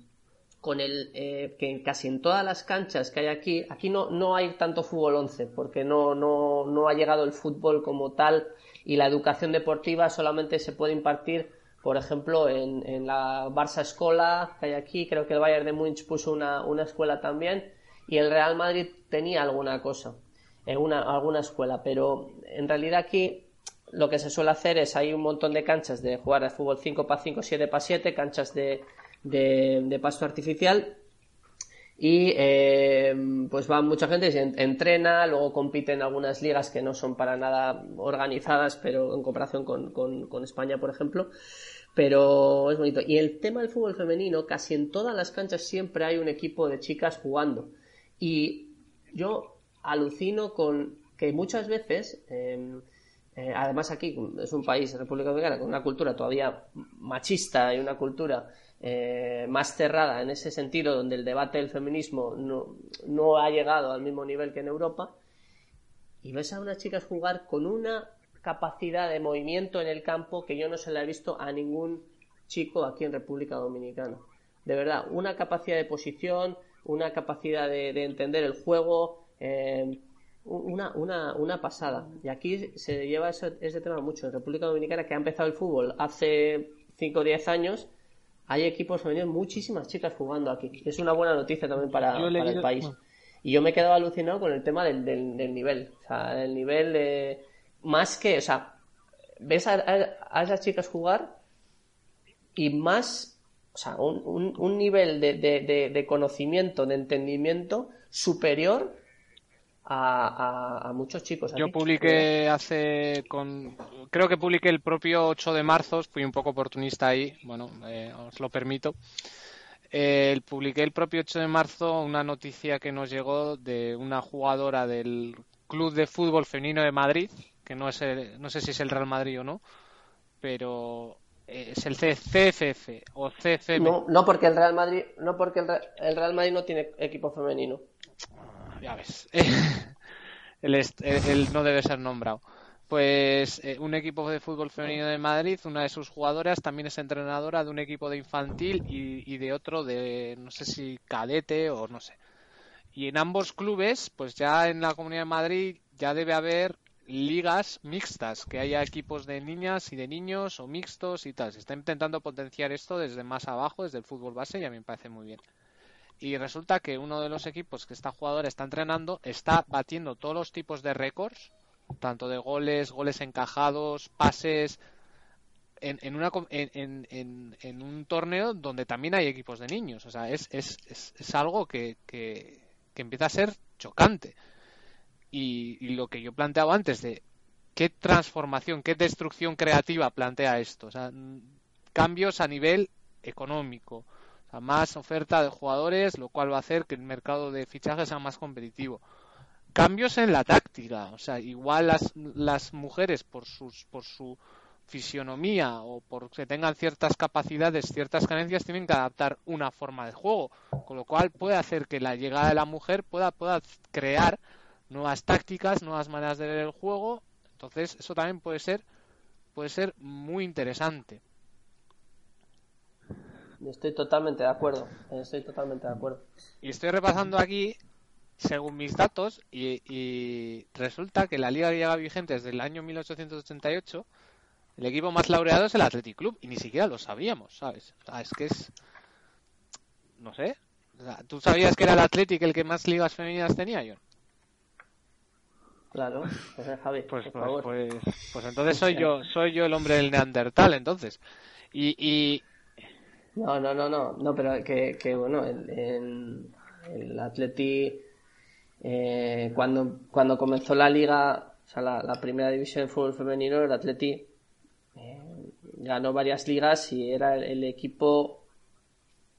con el eh, que casi en todas las canchas que hay aquí, aquí no, no hay tanto fútbol 11, porque no, no, no ha llegado el fútbol como tal y la educación deportiva solamente se puede impartir, por ejemplo, en, en la Barça Escola que hay aquí, creo que el Bayern de Múnich puso una, una escuela también y el Real Madrid tenía alguna cosa, una, alguna escuela, pero en realidad aquí lo que se suele hacer es hay un montón de canchas de jugar al fútbol 5 para 5, 7 para 7, canchas de, de, de pasto artificial y eh, pues va mucha gente, se en- entrena, luego compite en algunas ligas que no son para nada organizadas, pero en comparación con, con- España, por ejemplo. Pero es bonito. Y el tema del fútbol femenino, casi en todas las canchas siempre hay un equipo de chicas jugando. Y yo alucino con que muchas veces, eh, eh, además aquí es un país, República Dominicana, con una cultura todavía machista y una cultura eh, más cerrada en ese sentido, donde el debate del feminismo no, no ha llegado al mismo nivel que en Europa, y ves a unas chicas jugar con una capacidad de movimiento en el campo que yo no se la he visto a ningún chico aquí en República Dominicana. De verdad, una capacidad de posición, una capacidad de, de entender el juego, eh, una, una, una pasada. Y aquí se lleva ese, ese tema mucho. En República Dominicana, que ha empezado el fútbol hace 5 o 10 años, hay equipos femeninos, muchísimas chicas jugando aquí. Es una buena noticia también para, para el país. Y yo me he quedado alucinado con el tema del, del, del nivel. O sea, el nivel de, más que, o sea, ves a, a- a esas chicas jugar y más, o sea, un, un- un nivel de, de- de- de conocimiento, de entendimiento superior a, a- a muchos chicos. Yo publiqué hace con creo que publiqué el propio 8 de marzo, fui un poco oportunista ahí, bueno, eh, os lo permito. Eh, publiqué el propio 8 de marzo una noticia que nos llegó de una jugadora del Club de Fútbol Femenino de Madrid, que no es el- no sé si es el Real Madrid o no, pero eh, es el CFF o CFM. No, no porque el Real Madrid, no porque el Real Madrid no tiene equipo femenino. Ya ves. el no debe ser nombrado. Pues eh, un equipo de fútbol femenino de Madrid, una de sus jugadoras también es entrenadora de un equipo de infantil y, y de otro de, no sé si cadete o no sé. Y en ambos clubes, pues ya en la Comunidad de Madrid ya debe haber ligas mixtas, que haya equipos de niñas y de niños o mixtos y tal. Se está intentando potenciar esto desde más abajo, desde el fútbol base y a mí me parece muy bien. Y resulta que uno de los equipos que esta jugadora está entrenando está batiendo todos los tipos de récords, tanto de goles, goles encajados, pases, en, en, una, en, en- en- un torneo donde también hay equipos de niños. O sea, es, es, es, algo que, que, que empieza a ser chocante. Y, y lo que yo planteaba antes de qué transformación, qué destrucción creativa plantea esto. O sea, cambios a nivel económico. Más oferta de jugadores, lo cual va a hacer que el mercado de fichajes sea más competitivo. Cambios en la táctica. O sea, igual las, las mujeres por sus, por su fisionomía o porque tengan ciertas capacidades, ciertas carencias, tienen que adaptar una forma de juego, con lo cual puede hacer que la llegada de la mujer pueda, pueda crear nuevas tácticas, nuevas maneras de ver el juego. Entonces, eso también puede ser, puede ser muy interesante. Estoy totalmente de acuerdo. Estoy totalmente de acuerdo. Y estoy repasando aquí, según mis datos, y, y resulta que la liga que llega vigente desde el año 1888, el equipo más laureado es el Athletic Club, y ni siquiera lo sabíamos, ¿sabes? O sea, es que es... No sé. O sea, ¿Tú sabías que era el Athletic el que más ligas femeninas tenía, John? Claro, pues, eh, Javi, Pues, por pues, favor. pues, pues entonces soy yo, soy yo el hombre del Neandertal, entonces. Y, y No, no, no, no, no, pero que, que bueno, el, el, Atleti, eh, cuando, cuando comenzó la liga, o sea, la, primera división de fútbol femenino, el Atleti eh, ganó varias ligas y era el, equipo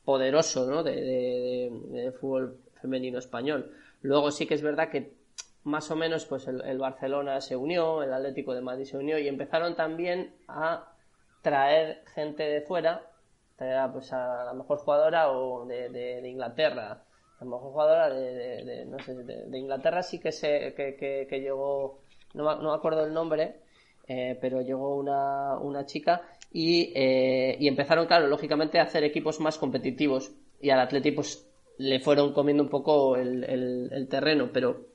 poderoso, ¿no? De fútbol femenino español. Luego sí que es verdad que más o menos pues el, el Barcelona se unió, el Atlético de Madrid se unió y empezaron también a traer gente de fuera, traer pues a la mejor jugadora o de, de- Inglaterra, la mejor jugadora de, de- no sé, de, Inglaterra sí que se que, que- llegó, no, no me acuerdo el nombre, eh, pero llegó una, una chica y, eh, y empezaron, claro, lógicamente a hacer equipos más competitivos y al Atleti pues le fueron comiendo un poco el, el- el terreno, pero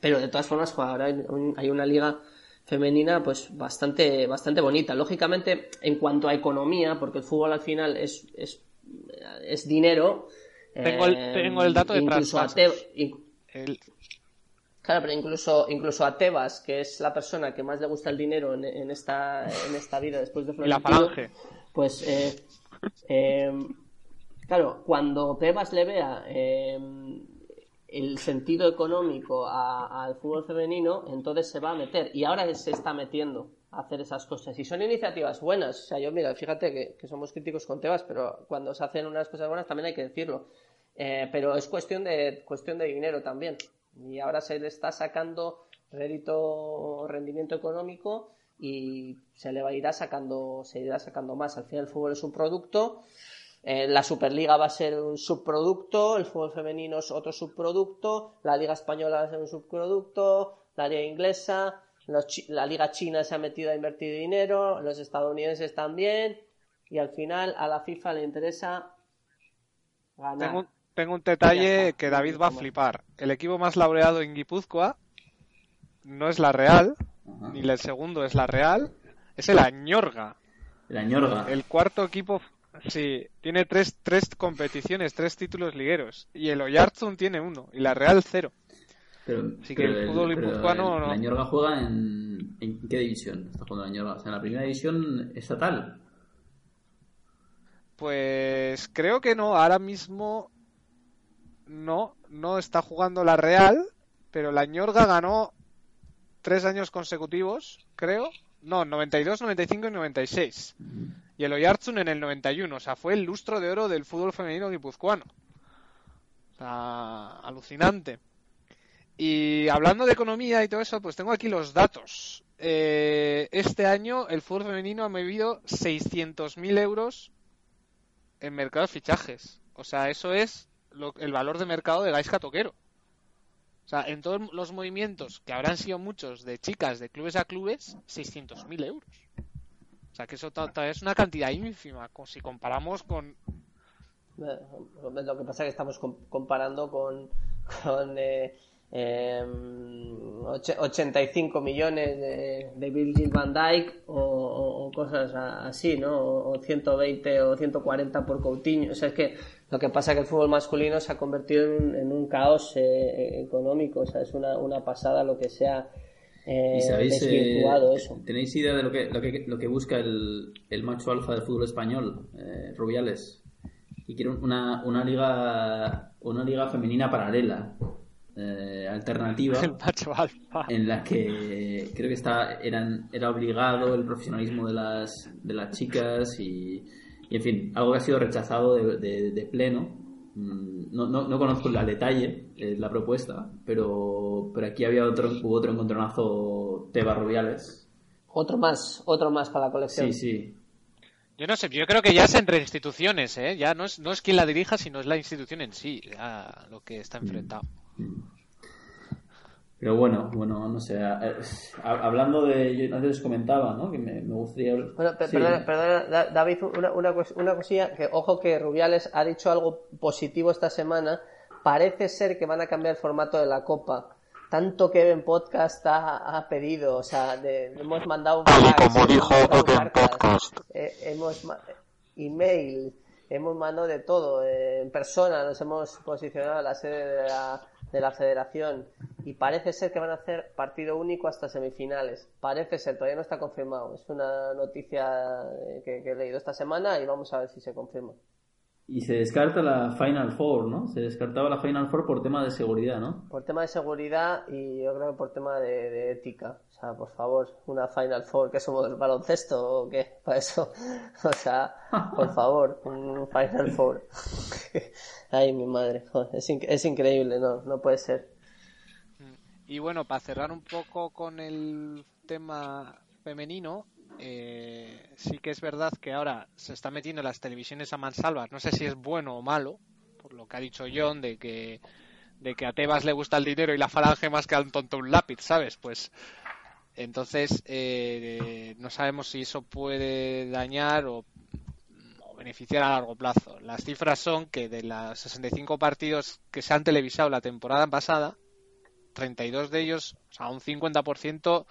pero de todas formas ahora hay, un- hay una liga femenina pues bastante bastante bonita lógicamente en cuanto a economía porque el fútbol al final es es, es dinero Tengo el- eh, tengo el dato de incluso a traspasos. Te- in- el, Claro, pero incluso, incluso a Tebas, que es la persona que más le gusta el dinero en, en esta, en esta vida después de y la Florentino, falange. pues eh, eh, claro, cuando Tebas le vea eh, el sentido económico al fútbol femenino, entonces se va a meter. Y ahora se está metiendo a hacer esas cosas. Y son iniciativas buenas. O sea, yo, mira, fíjate que, que somos críticos con Tebas, pero cuando se hacen unas cosas buenas también hay que decirlo. Eh, pero es cuestión de, cuestión de dinero también. Y ahora se le está sacando rédito, rendimiento económico y se le va a ir sacando, se irá sacando más. Al final el fútbol es un producto, eh, la Superliga va a ser un subproducto, el fútbol femenino es otro subproducto, la Liga Española va a ser un subproducto, la Liga Inglesa, los chi- la Liga China se ha metido a invertir dinero, los estadounidenses también, y al final a la FIFA le interesa ganar. Tengo, un- tengo un Ya detalle que David va a flipar. El equipo más laureado en Guipúzcoa no es la Real, Ajá. ni el segundo es la Real, es el Añorga. La ñorga. El cuarto equipo, sí, tiene tres, tres competiciones, tres títulos ligueros. Y el Oyarzun tiene uno, y la Real cero. Pero, Así que el fútbol guipuzcoano no- La ñorga juega en, ¿En qué división está jugando la Ñorga? O sea, en la primera división estatal. Pues creo que no, ahora mismo no, no está jugando la Real, pero la Ñorga ganó tres años consecutivos, creo. No, 92, 95 y 96. Y el Oyarzun en el 91, o sea, fue el lustro de oro del fútbol femenino guipuzcoano. O sea, alucinante. Y hablando de economía y todo eso, pues tengo aquí los datos. Eh, este año el fútbol femenino ha movido 600.000 euros en mercado de fichajes. O sea, eso es lo- el valor de mercado de Gaisca Toquero. O sea, en todos los movimientos, que habrán sido muchos de chicas de clubes a clubes, 600.000 euros. O sea, que eso es una cantidad ínfima, si comparamos con... Eh, Lo que pasa es que estamos com- comparando con, con eh, em, och- 85 millones de, de Virgil van Dijk o, o- o cosas a- así, ¿no? O, o 120 o 140 por Coutinho. O sea, es que lo que pasa es que el fútbol masculino se ha convertido en un, en un caos eh, económico. O sea, es una, una pasada lo que se ha eh, ¿Y sabéis, eh, eso. tenéis idea de lo que, lo que, lo que busca el, el macho alfa del fútbol español, eh, Rubiales? Y quiere una, una liga una liga femenina paralela, eh, alternativa, El macho alfa. en la que creo que está eran, era obligado el profesionalismo de las, de las chicas y, y, en fin, algo que ha sido rechazado de, de- de pleno. Mm, No, no, no conozco el detalle, eh, la propuesta, pero, pero aquí había otro, hubo otro encontronazo Teba Rubiales. Otro más, otro más para la colección. Sí, sí. Yo no sé, yo creo que ya es entre instituciones, ¿eh? Ya no es, no es quien la dirija, sino es la institución en sí, ya lo que está enfrentado. Pero bueno, bueno, no sé. a- a- hablando de. Yo antes os comentaba, ¿no? Que me, me gustaría. Bueno, Sí. perdona, perdona, Da- David, una, una, una cosilla, que ojo que Rubiales ha dicho algo positivo esta semana. Parece ser que van a cambiar el formato de la Copa. Tanto que en podcast ha, ha pedido, o sea, de- hemos mandado Tal y fax, como hemos dijo Podcast. eh, hemos ma- email, hemos mandado de todo, eh, en persona, nos hemos posicionado en la sede de la, de la federación y parece ser que van a hacer partido único hasta semifinales. Parece ser, todavía no está confirmado. Es una noticia eh, que, que he leído esta semana y vamos a ver si se confirma. Y se descarta la Final Four, ¿no? Se descartaba la Final Four por tema de seguridad, ¿no? Por tema de seguridad y yo creo que por tema de, de ética. O sea, por favor, una Final Four, que somos el baloncesto o qué, para eso. O sea, por favor, un Final Four. Ay, mi madre, joder, es, inc- es increíble, no, no puede ser. Y bueno, para cerrar un poco con el tema femenino, eh, sí que es verdad que ahora se está metiendo las televisiones a mansalva. No sé si es bueno o malo, por lo que ha dicho John, de que, de que a Tebas le gusta el dinero y la falange más que a un tonto un lápiz, ¿sabes? Pues entonces eh, no sabemos si eso puede dañar o, o beneficiar a largo plazo. Las cifras son que de los 65 partidos que se han televisado la temporada pasada, 32 de ellos, o sea, un 50%,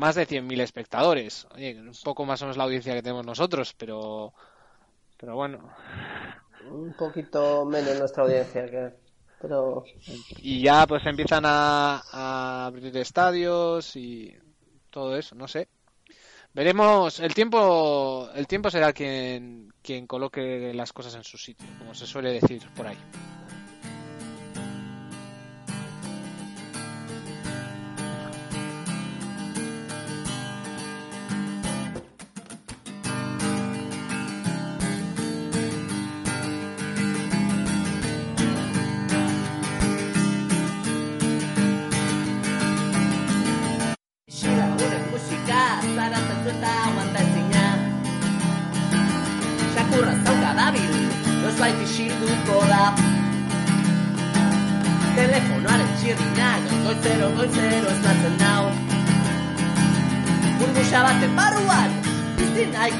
más de 100.000 espectadores. Oye, un poco más o menos la audiencia que tenemos nosotros, pero pero bueno. Un poquito menos nuestra audiencia, que, pero Y ya pues empiezan a, a abrir estadios y todo eso, no sé. Veremos, el tiempo el tiempo será quien quien coloque las cosas en su sitio, como se suele decir por ahí.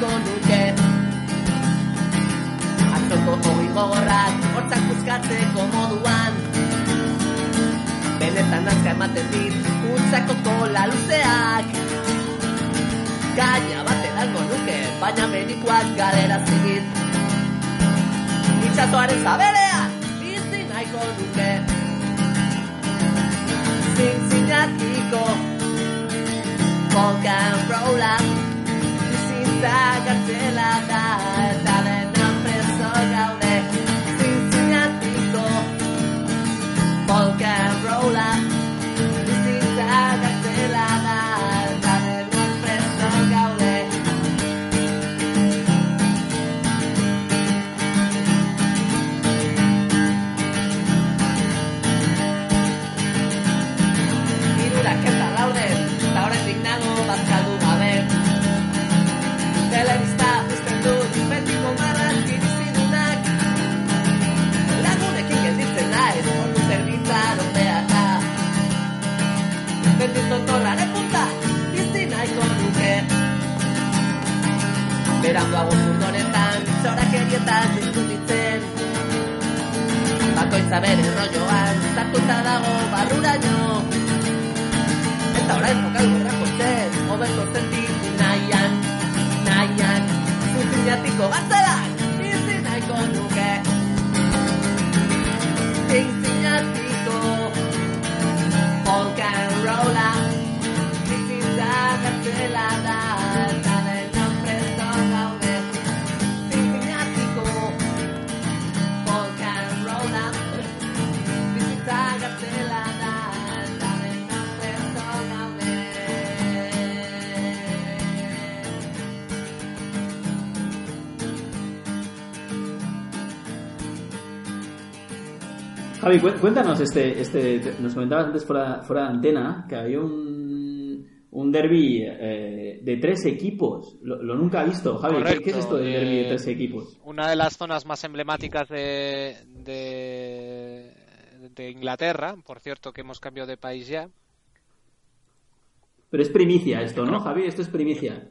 gonna bizi Javi, cué- cuéntanos este, este, nos comentabas antes fuera, fuera de antena que había un, un derby eh, de tres equipos. Lo, lo nunca he visto, Javi. ¿qué- ¿Qué, Correcto, es esto del derby de tres equipos? Una de las zonas más emblemáticas de, de, de Inglaterra, por cierto que hemos cambiado de país ya. Pero es primicia esto, ¿no, Javi? Esto es primicia.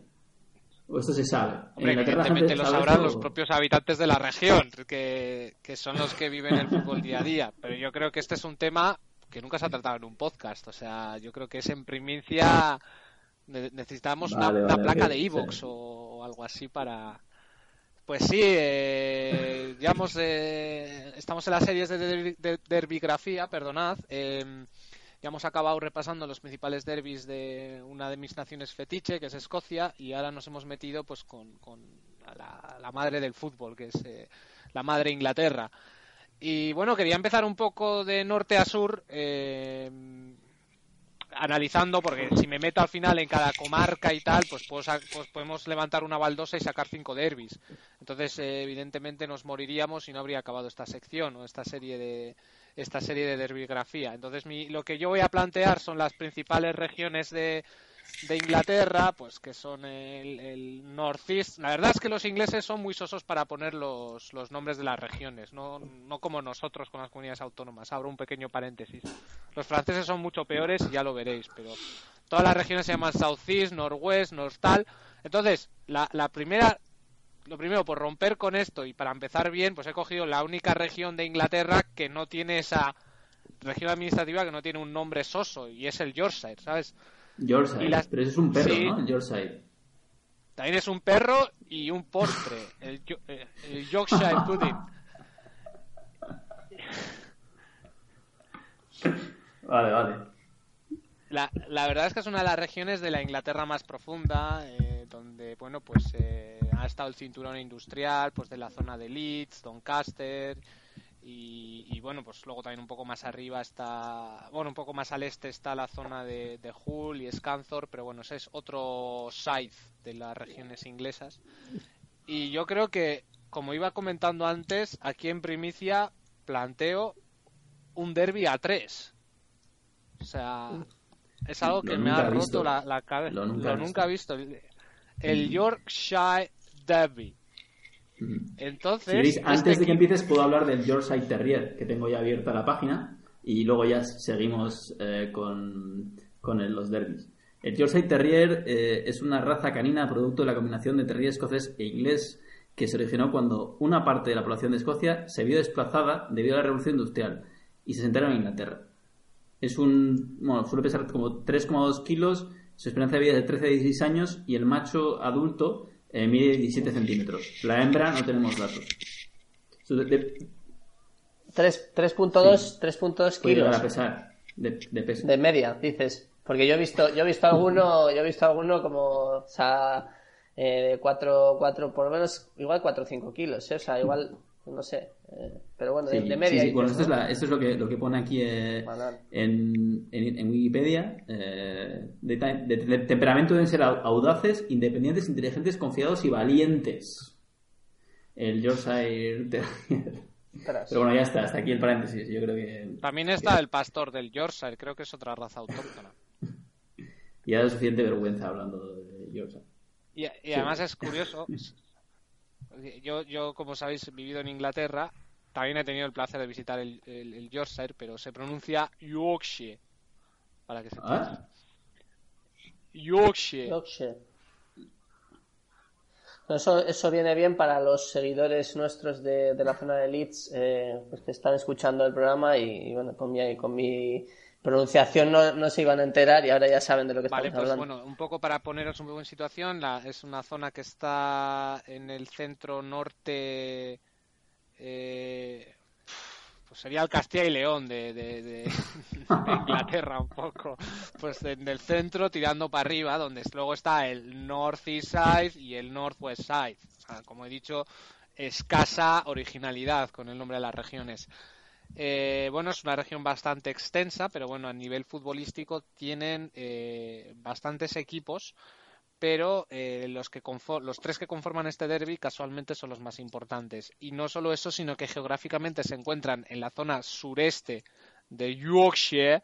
¿O esto se sabe? Hombre, evidentemente lo sabrán esto. los propios habitantes de la región, que, que son los que viven el fútbol día a día. Pero yo creo que este es un tema que nunca se ha tratado en un podcast. O sea, yo creo que es en primicia. ne- Necesitamos una, Vale, una vale, placa de Evox sí. o, algo así para. Pues sí, eh, hemos, eh, estamos en las series de, derbi- de derbigrafía, perdonad. eh, ya hemos acabado repasando los principales derbis de una de mis naciones fetiche, que es Escocia, y ahora nos hemos metido pues con, la, madre del fútbol, que es eh, la madre Inglaterra. Y bueno, quería empezar un poco de norte a sur, eh, analizando, porque si me meto al final en cada comarca y tal, pues, puedo pues podemos levantar una baldosa y sacar cinco derbis. Entonces, eh, evidentemente nos moriríamos y no habría acabado esta sección o esta serie de esta serie de derbigrafía. Entonces, mi- lo que yo voy a plantear son las principales regiones de, de Inglaterra, pues que son el, el Northeast. La verdad es que los ingleses son muy sosos para poner los, los nombres de las regiones, no, no como nosotros con las comunidades autónomas. Abro un pequeño paréntesis. Los franceses son mucho peores y ya lo veréis, pero todas las regiones se llaman Southeast, Northwest, North tal. Entonces, la, la primera lo primero, por romper con esto y para empezar bien, pues he cogido la única región de Inglaterra que no tiene esa región administrativa que no tiene un nombre soso y es el Yorkshire, ¿sabes? Yorkshire. y las- Pero eso es un perro, Sí. ¿no? El Yorkshire. También es un perro y un postre, el, eh, el Yorkshire Pudding. Vale, vale. La, la verdad es que es una de las regiones de la Inglaterra más profunda, eh, donde, bueno, pues eh, ha estado el cinturón industrial, pues de la zona de Leeds, Doncaster, y, bueno, pues luego también un poco más arriba está, bueno, un poco más al este está la zona de, Hull y Scunthorpe, pero bueno, ese es otro side de las regiones inglesas. Y yo creo que, como iba comentando antes, aquí en primicia planteo un derby a tres. O sea, es algo que me ha visto. roto la, la cabeza. Lo Lo nunca he visto. El, Yorkshire Derby. Ujú. Entonces, Si este antes de que empieces, puedo hablar del Yorkshire Terrier, que tengo ya abierta la página, y luego ya seguimos eh, con, con el- los derbis. El Yorkshire Terrier eh, es una raza canina producto de la combinación de terrier escocés e inglés que se originó cuando una parte de la población de Escocia se vio desplazada debido a la revolución industrial y se asentaron en Inglaterra. Es un. Bueno, suele pesar como 3,2 kilos, su esperanza de vida es de 13 a 16 años y el macho adulto eh, mide 17 centímetros. La hembra no tenemos datos. Su- de- de- Tres- 3.2 3.2 puede llegar a kilos pesar de, de peso. de media, dices. Porque yo he visto, yo he visto alguno, yo he visto alguno como, o sea, eh, de 4, 4, por lo menos, igual 4 o 5 kilos, ¿eh? o sea, igual, no sé, eh, pero bueno, de, Sí, de media. sí, sí, bueno, esto es, la- esto es lo que, lo que pone aquí eh, en, en, en Wikipedia. eh, de, de- de- de temperamento deben ser au- audaces, independientes, inteligentes, confiados y valientes. El Yorkshire Terrier. Pero bueno, ya está, hasta aquí el paréntesis. Yo creo que También está el pastor del Yorkshire, creo que es otra raza autóctona. ya da suficiente vergüenza hablando de Yorkshire. Y, y además es curioso. Yo, yo, como sabéis, he vivido en Inglaterra. También he tenido el placer de visitar el, el- el Yorkshire, pero se pronuncia Yorkshire. Para que se ¿Ah? Yorkshire. Yorkshire. Eso, eso viene bien para los seguidores nuestros de, de la zona de Leeds, eh, pues que están escuchando el programa y, y bueno, con mi, con mi pronunciación no, no se iban a enterar y ahora ya saben de lo que Vale, estamos pues hablando. bueno, un poco para poneros un poco en situación, la- es una zona que está en el centro norte, eh, pues sería el Castilla y León de, de- de- de Inglaterra un poco, pues en el centro tirando para arriba, donde luego está el North East Side y el North West Side. O sea, como he dicho, escasa originalidad con el nombre de las regiones. Eh, bueno, es una región bastante extensa, pero bueno, a nivel futbolístico tienen eh, bastantes equipos, pero eh, los, que los tres que conforman este derby casualmente son los más importantes. Y no solo eso, sino que geográficamente se encuentran en la zona sureste de Yorkshire,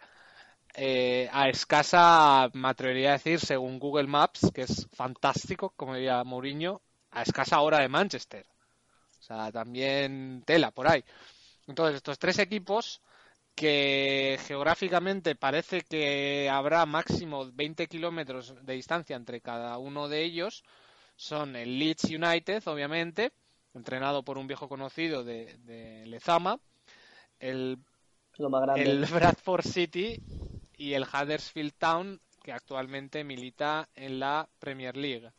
eh, a escasa, me atrevería a decir, según Google Maps, que es fantástico, como diría Mourinho, a escasa hora de Manchester. O sea, también tela por ahí. Entonces, estos tres equipos que geográficamente parece que habrá máximo 20 kilómetros de distancia entre cada uno de ellos, son el Leeds United, obviamente, entrenado por un viejo conocido de, de Lezama, el, Lo más grande. el Bradford City y el Huddersfield Town, que actualmente milita en la Premier League.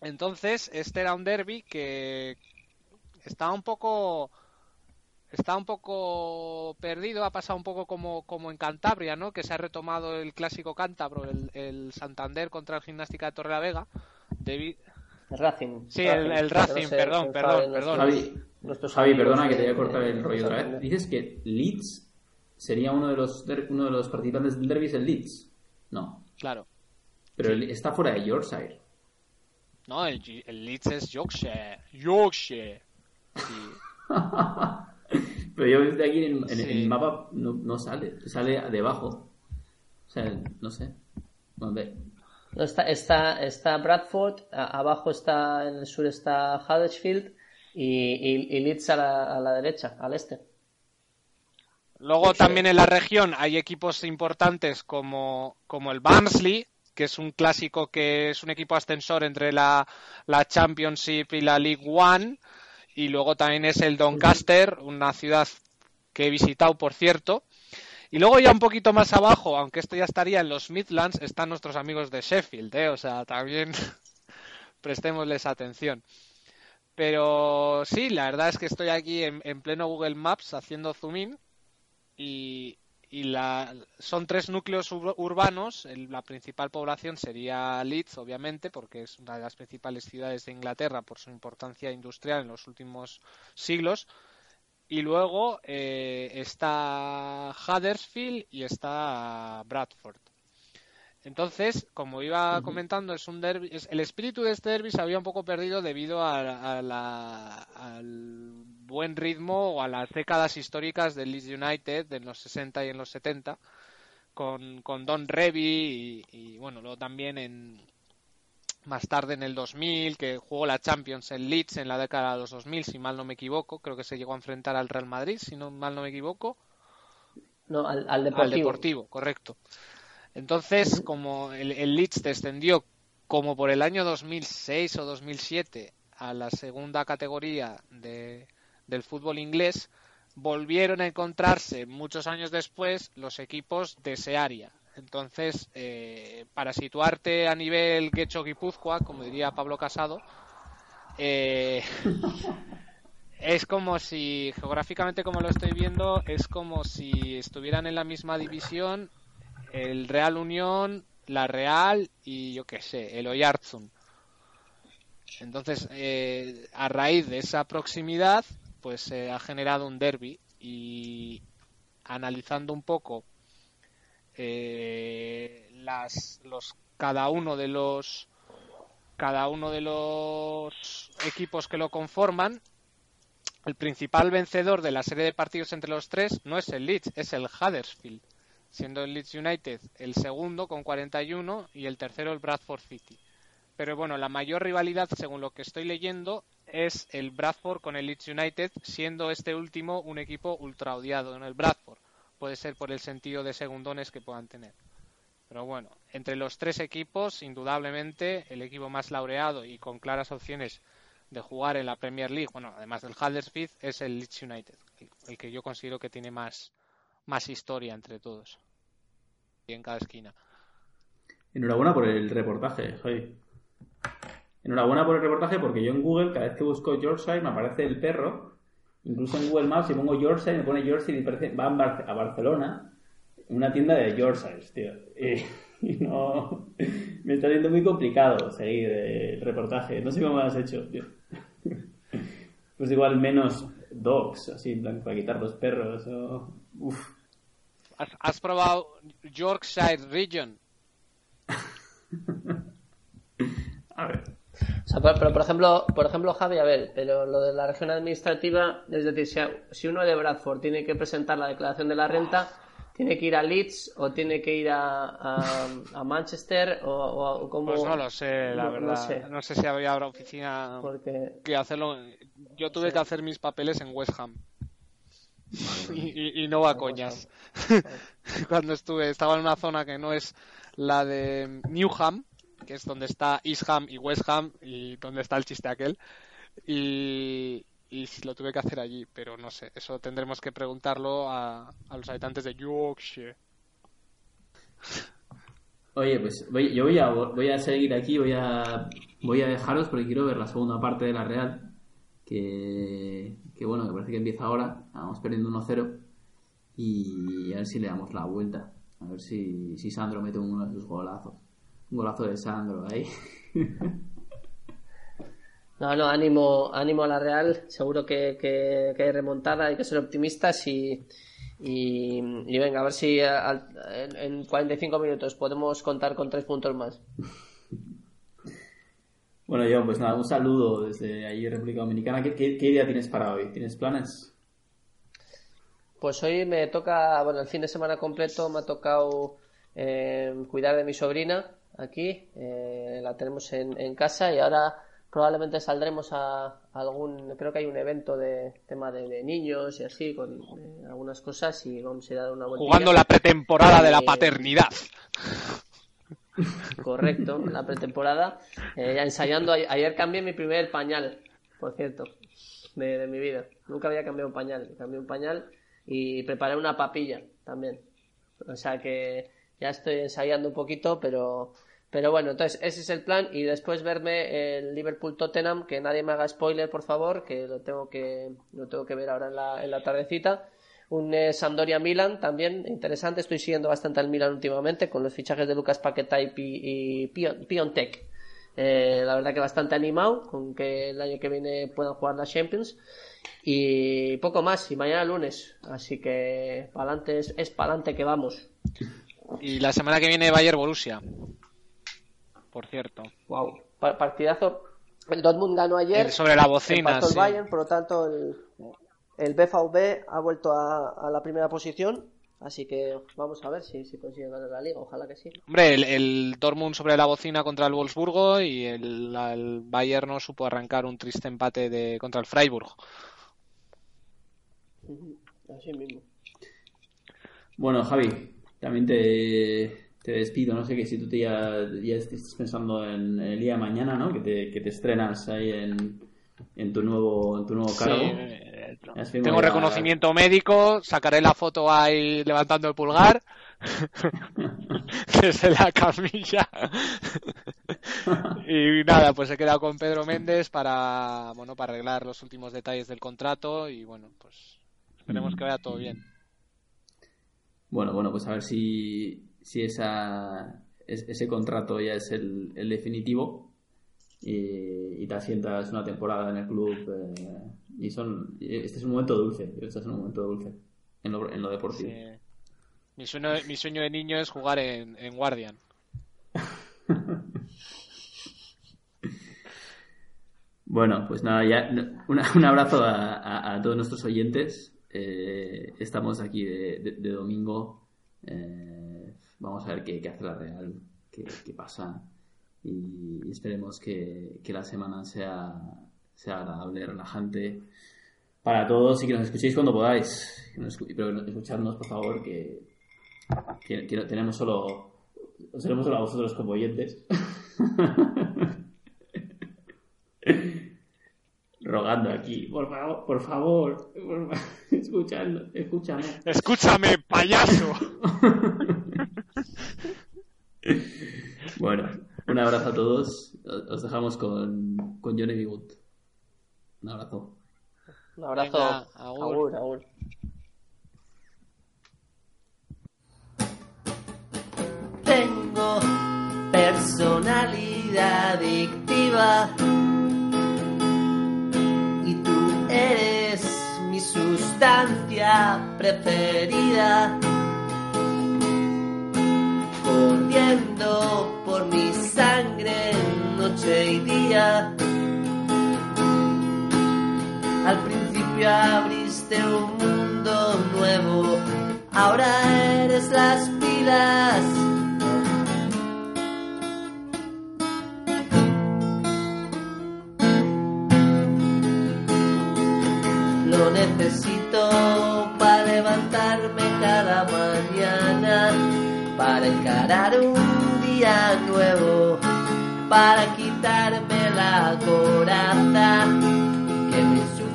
Entonces, este era un derby que estaba un poco está un poco perdido, ha pasado un poco como, como en Cantabria, ¿no? Que se ha retomado el clásico cántabro, el, el Santander contra el Gimnástica de Torrelavega. El Racing. Sí, el- Racing, perdón, se perdón, perdón. Javi, perdona que te voy a cortar el de rollo otra vez. Dices que Leeds sería uno de los der- uno de los participantes del derby es el Leeds. No, Claro. pero el- está fuera de Yorkshire. No, el, el Leeds es Yorkshire. Yorkshire. Sí. Pero yo desde aquí en, en- Sí. en el mapa no, no sale, sale debajo. O sea, no sé. ¿Dónde? No, está, está, está Bradford, a- abajo está, en el sur está Huddersfield y, y, y Leeds a la, a la derecha, al este. Luego también en la región hay equipos importantes como, como el Barnsley, que es un clásico que es un equipo ascensor entre la, la Championship y la League One. Y luego también es el Doncaster, una ciudad que he visitado, por cierto. Y luego ya un poquito más abajo, aunque esto ya estaría en los Midlands, están nuestros amigos de Sheffield, ¿eh? O sea, también prestémosles atención. Pero sí, la verdad es que estoy aquí en, en pleno Google Maps haciendo zoom in y, y la, son tres núcleos ur- urbanos. El- la principal población sería Leeds, obviamente, porque es una de las principales ciudades de Inglaterra por su importancia industrial en los últimos siglos. Y luego eh, está Huddersfield y está Bradford. Entonces, como iba comentando, es un derbi, es- el espíritu de este derby se había un poco perdido debido a, a la- al buen ritmo o a las décadas históricas del Leeds United en los 60 y en los 70, con, con Don Revy y, y, bueno, luego también en más tarde en el 2000, que jugó la Champions en Leeds en la década de los 2000, si mal no me equivoco, creo que se llegó a enfrentar al Real Madrid, si no mal no me equivoco. No, al, al Deportivo. Al Deportivo, correcto. Entonces, como el, el Leeds descendió como por el año 2006 o 2007 a la segunda categoría de, del fútbol inglés, volvieron a encontrarse muchos años después los equipos de ese área. Entonces, eh, para situarte a nivel Quecho Guipúzcoa, como diría Pablo Casado, eh, es como si, geográficamente como lo estoy viendo, es como si estuvieran en la misma división el Real Unión, la Real y yo qué sé, el Oyarzun. Entonces, eh, a raíz de esa proximidad, pues se ha generado un derby y analizando un poco eh, las, los, cada uno de los cada uno de los equipos que lo conforman, el principal vencedor de la serie de partidos entre los tres no es el Leeds, es el Huddersfield, siendo el Leeds United el segundo con 41 y el tercero el Bradford City. Pero bueno, la mayor rivalidad, según lo que estoy leyendo, es el Bradford con el Leeds United, siendo este último un equipo ultra odiado en el Bradford. Puede ser por el sentido de segundones que puedan tener. Pero bueno, entre los tres equipos, indudablemente, el equipo más laureado y con claras opciones de jugar en la Premier League, bueno, además del Huddersfield, es el Leeds United, el, que yo considero que tiene más, más historia entre todos. Y en cada esquina. Enhorabuena por el reportaje, Javi. Enhorabuena por el reportaje porque yo en Google, cada vez que busco Yorkshire, me aparece el perro. Incluso en Google Maps, si pongo Yorkshire, me pone Yorkshire y parece, va a Barcelona, una tienda de Yorkshire, tío. Y, y no. Me está siendo muy complicado seguir el reportaje. No sé cómo lo has hecho, tío. Pues igual menos dogs, así, en plan, para quitar los perros. O... Uf. ¿Has, has probado Yorkshire Region? A ver. O sea, pero, pero, por ejemplo, por ejemplo, Javi, a ver, pero lo de la región administrativa, es decir, si, a- si uno de Bradford tiene que presentar la declaración de la renta, tiene que ir a Leeds o tiene que ir a, a, a Manchester o, o, o como... Pues no lo sé, la no- no verdad. No sé. sé. si había otra oficina Porque que hacerlo. Yo tuve que hacer mis papeles en West Ham. Y, no va a coñas. Cuando estuve, estaba en una zona que no es la de Newham, que es donde está East Ham y West Ham, y donde está el chiste aquel. Y, y lo tuve que hacer allí, pero no sé, eso tendremos que preguntarlo a, a los habitantes de Yorkshire. Oye, pues voy- yo voy a, voy a seguir aquí, voy a, voy a dejaros porque quiero ver la segunda parte de la Real, que, que bueno, que parece que empieza ahora, vamos perdiendo 1-0 y a ver si le damos la vuelta, a ver si, si Sandro mete uno de sus golazos, un golazo de Sandro ahí. No, no, ánimo, ánimo a la Real. Seguro que, que, que hay remontada, hay que ser optimistas y, y, y venga, a ver si al- en, en 45 minutos podemos contar con tres puntos más. Bueno, yo pues nada, un saludo desde allí República Dominicana. ¿Qué, qué, qué idea tienes para hoy? ¿Tienes planes? Pues hoy me toca, bueno, el fin de semana completo me ha tocado eh, cuidar de mi sobrina aquí, eh, la tenemos en, en casa y ahora probablemente saldremos a algún, creo que hay un evento de tema de, de niños y así, con eh, algunas cosas y vamos a ir a dar una vueltilla. Jugando la pretemporada de la Eh, paternidad. Correcto, la pretemporada. Eh, ya ensayando, ayer cambié mi primer pañal, por cierto, de, de mi vida. Nunca había cambiado un pañal, cambié un pañal y preparé una papilla también. O sea que ya estoy ensayando un poquito, pero, pero bueno, entonces ese es el plan y después verme el Liverpool Tottenham, que nadie me haga spoiler, por favor, que lo tengo que, lo tengo que ver ahora en la, en la tardecita. Un eh, Sampdoria Milan también interesante. Estoy siguiendo bastante al Milan últimamente con los fichajes de Lucas Paquetá y, Pi- y Pion- Piontek. Eh, la verdad que bastante animado con que el año que viene puedan jugar la Champions. Y poco más. Y mañana lunes. Así que para adelante es, es para adelante que vamos. Y la semana que viene Bayer Borussia. Por cierto. Wow. partidazo. El Dortmund ganó ayer. El sobre la bocina, el sí. Bayern, por lo tanto el, el BVB ha vuelto a, a la primera posición. Así que vamos a ver si, si consiguen ganar la liga. Ojalá que sí. Hombre, el, el Dortmund sobre la bocina contra el Wolfsburgo y el, Bayern no supo arrancar un triste empate de, contra el Freiburg. Así mismo. Bueno, Javi, también te, te despido. No sé que si tú te ya, ya estés pensando en el día de mañana, ¿no? Que te, que te estrenas ahí en, en tu nuevo en tu nuevo cargo. Sí, tengo reconocimiento médico, sacaré la foto ahí levantando el pulgar desde la camilla. y nada, pues he quedado con Pedro Méndez para, bueno, para arreglar los últimos detalles del contrato y bueno, pues esperemos que vaya todo bien. Bueno, bueno, pues a ver si, si esa, ese contrato ya es el, el definitivo y, y te asientas una temporada en el club. eh, y son este es un momento dulce. Este es un momento dulce en lo, en lo deportivo. Sí. Mi sueño, mi sueño de niño es jugar en, en Guardian. Bueno, pues nada, ya una- un abrazo a, a- a todos nuestros oyentes. Eh, estamos aquí de, de- de domingo. Eh, vamos a ver qué, qué hace la Real, qué, qué pasa. Y esperemos que, que la semana sea, sea agradable, relajante para todos y que nos escuchéis cuando podáis. Pero escuchadnos, por favor, que, que, tenemos solo. Os tenemos solo a vosotros como oyentes. rogando aquí, por favor, por favor, por escuchadlo, escúchame. ¡Escúchame, payaso! Bueno, un abrazo a todos. Os dejamos con, con Johnny B. Un abrazo. Un abrazo. Venga, agur. agur, agur. Tengo personalidad adictiva y tú eres mi sustancia preferida. Corriendo por mi sangre noche y día. Al principio abriste un mundo nuevo, ahora eres las pilas. Lo necesito para levantarme cada mañana, para encarar un día nuevo, para quitarme la coraza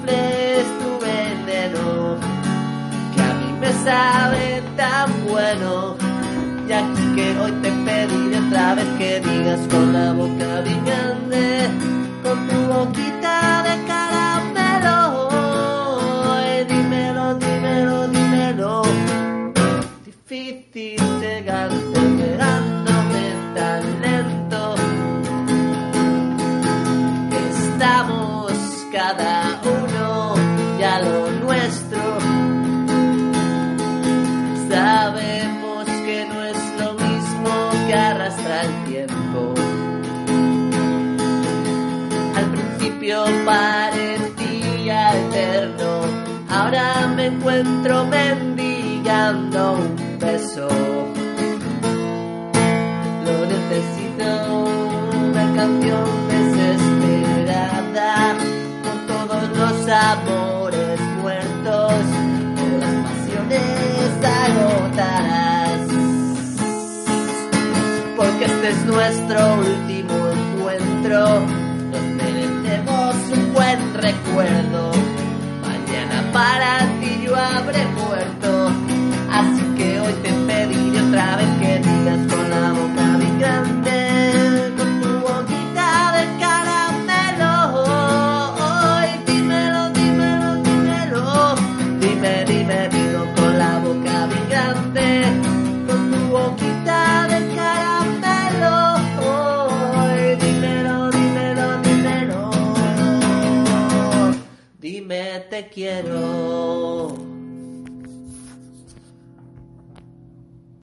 me insufles tu veneno, que a mí me sabe tan bueno. Y aquí que hoy te pediré otra vez que digas con la boca bien grande, con tu boquita de caramelo. Dímelo, dímelo, dímelo. Difícil llegarte pegándome tan lento. Estamos cada parecía eterno, ahora me encuentro mendigando un beso. Lo necesito una canción desesperada con todos los amores muertos, con las pasiones agotadas. Porque este es nuestro último encuentro, un buen recuerdo. Mañana para ti yo habré quiero.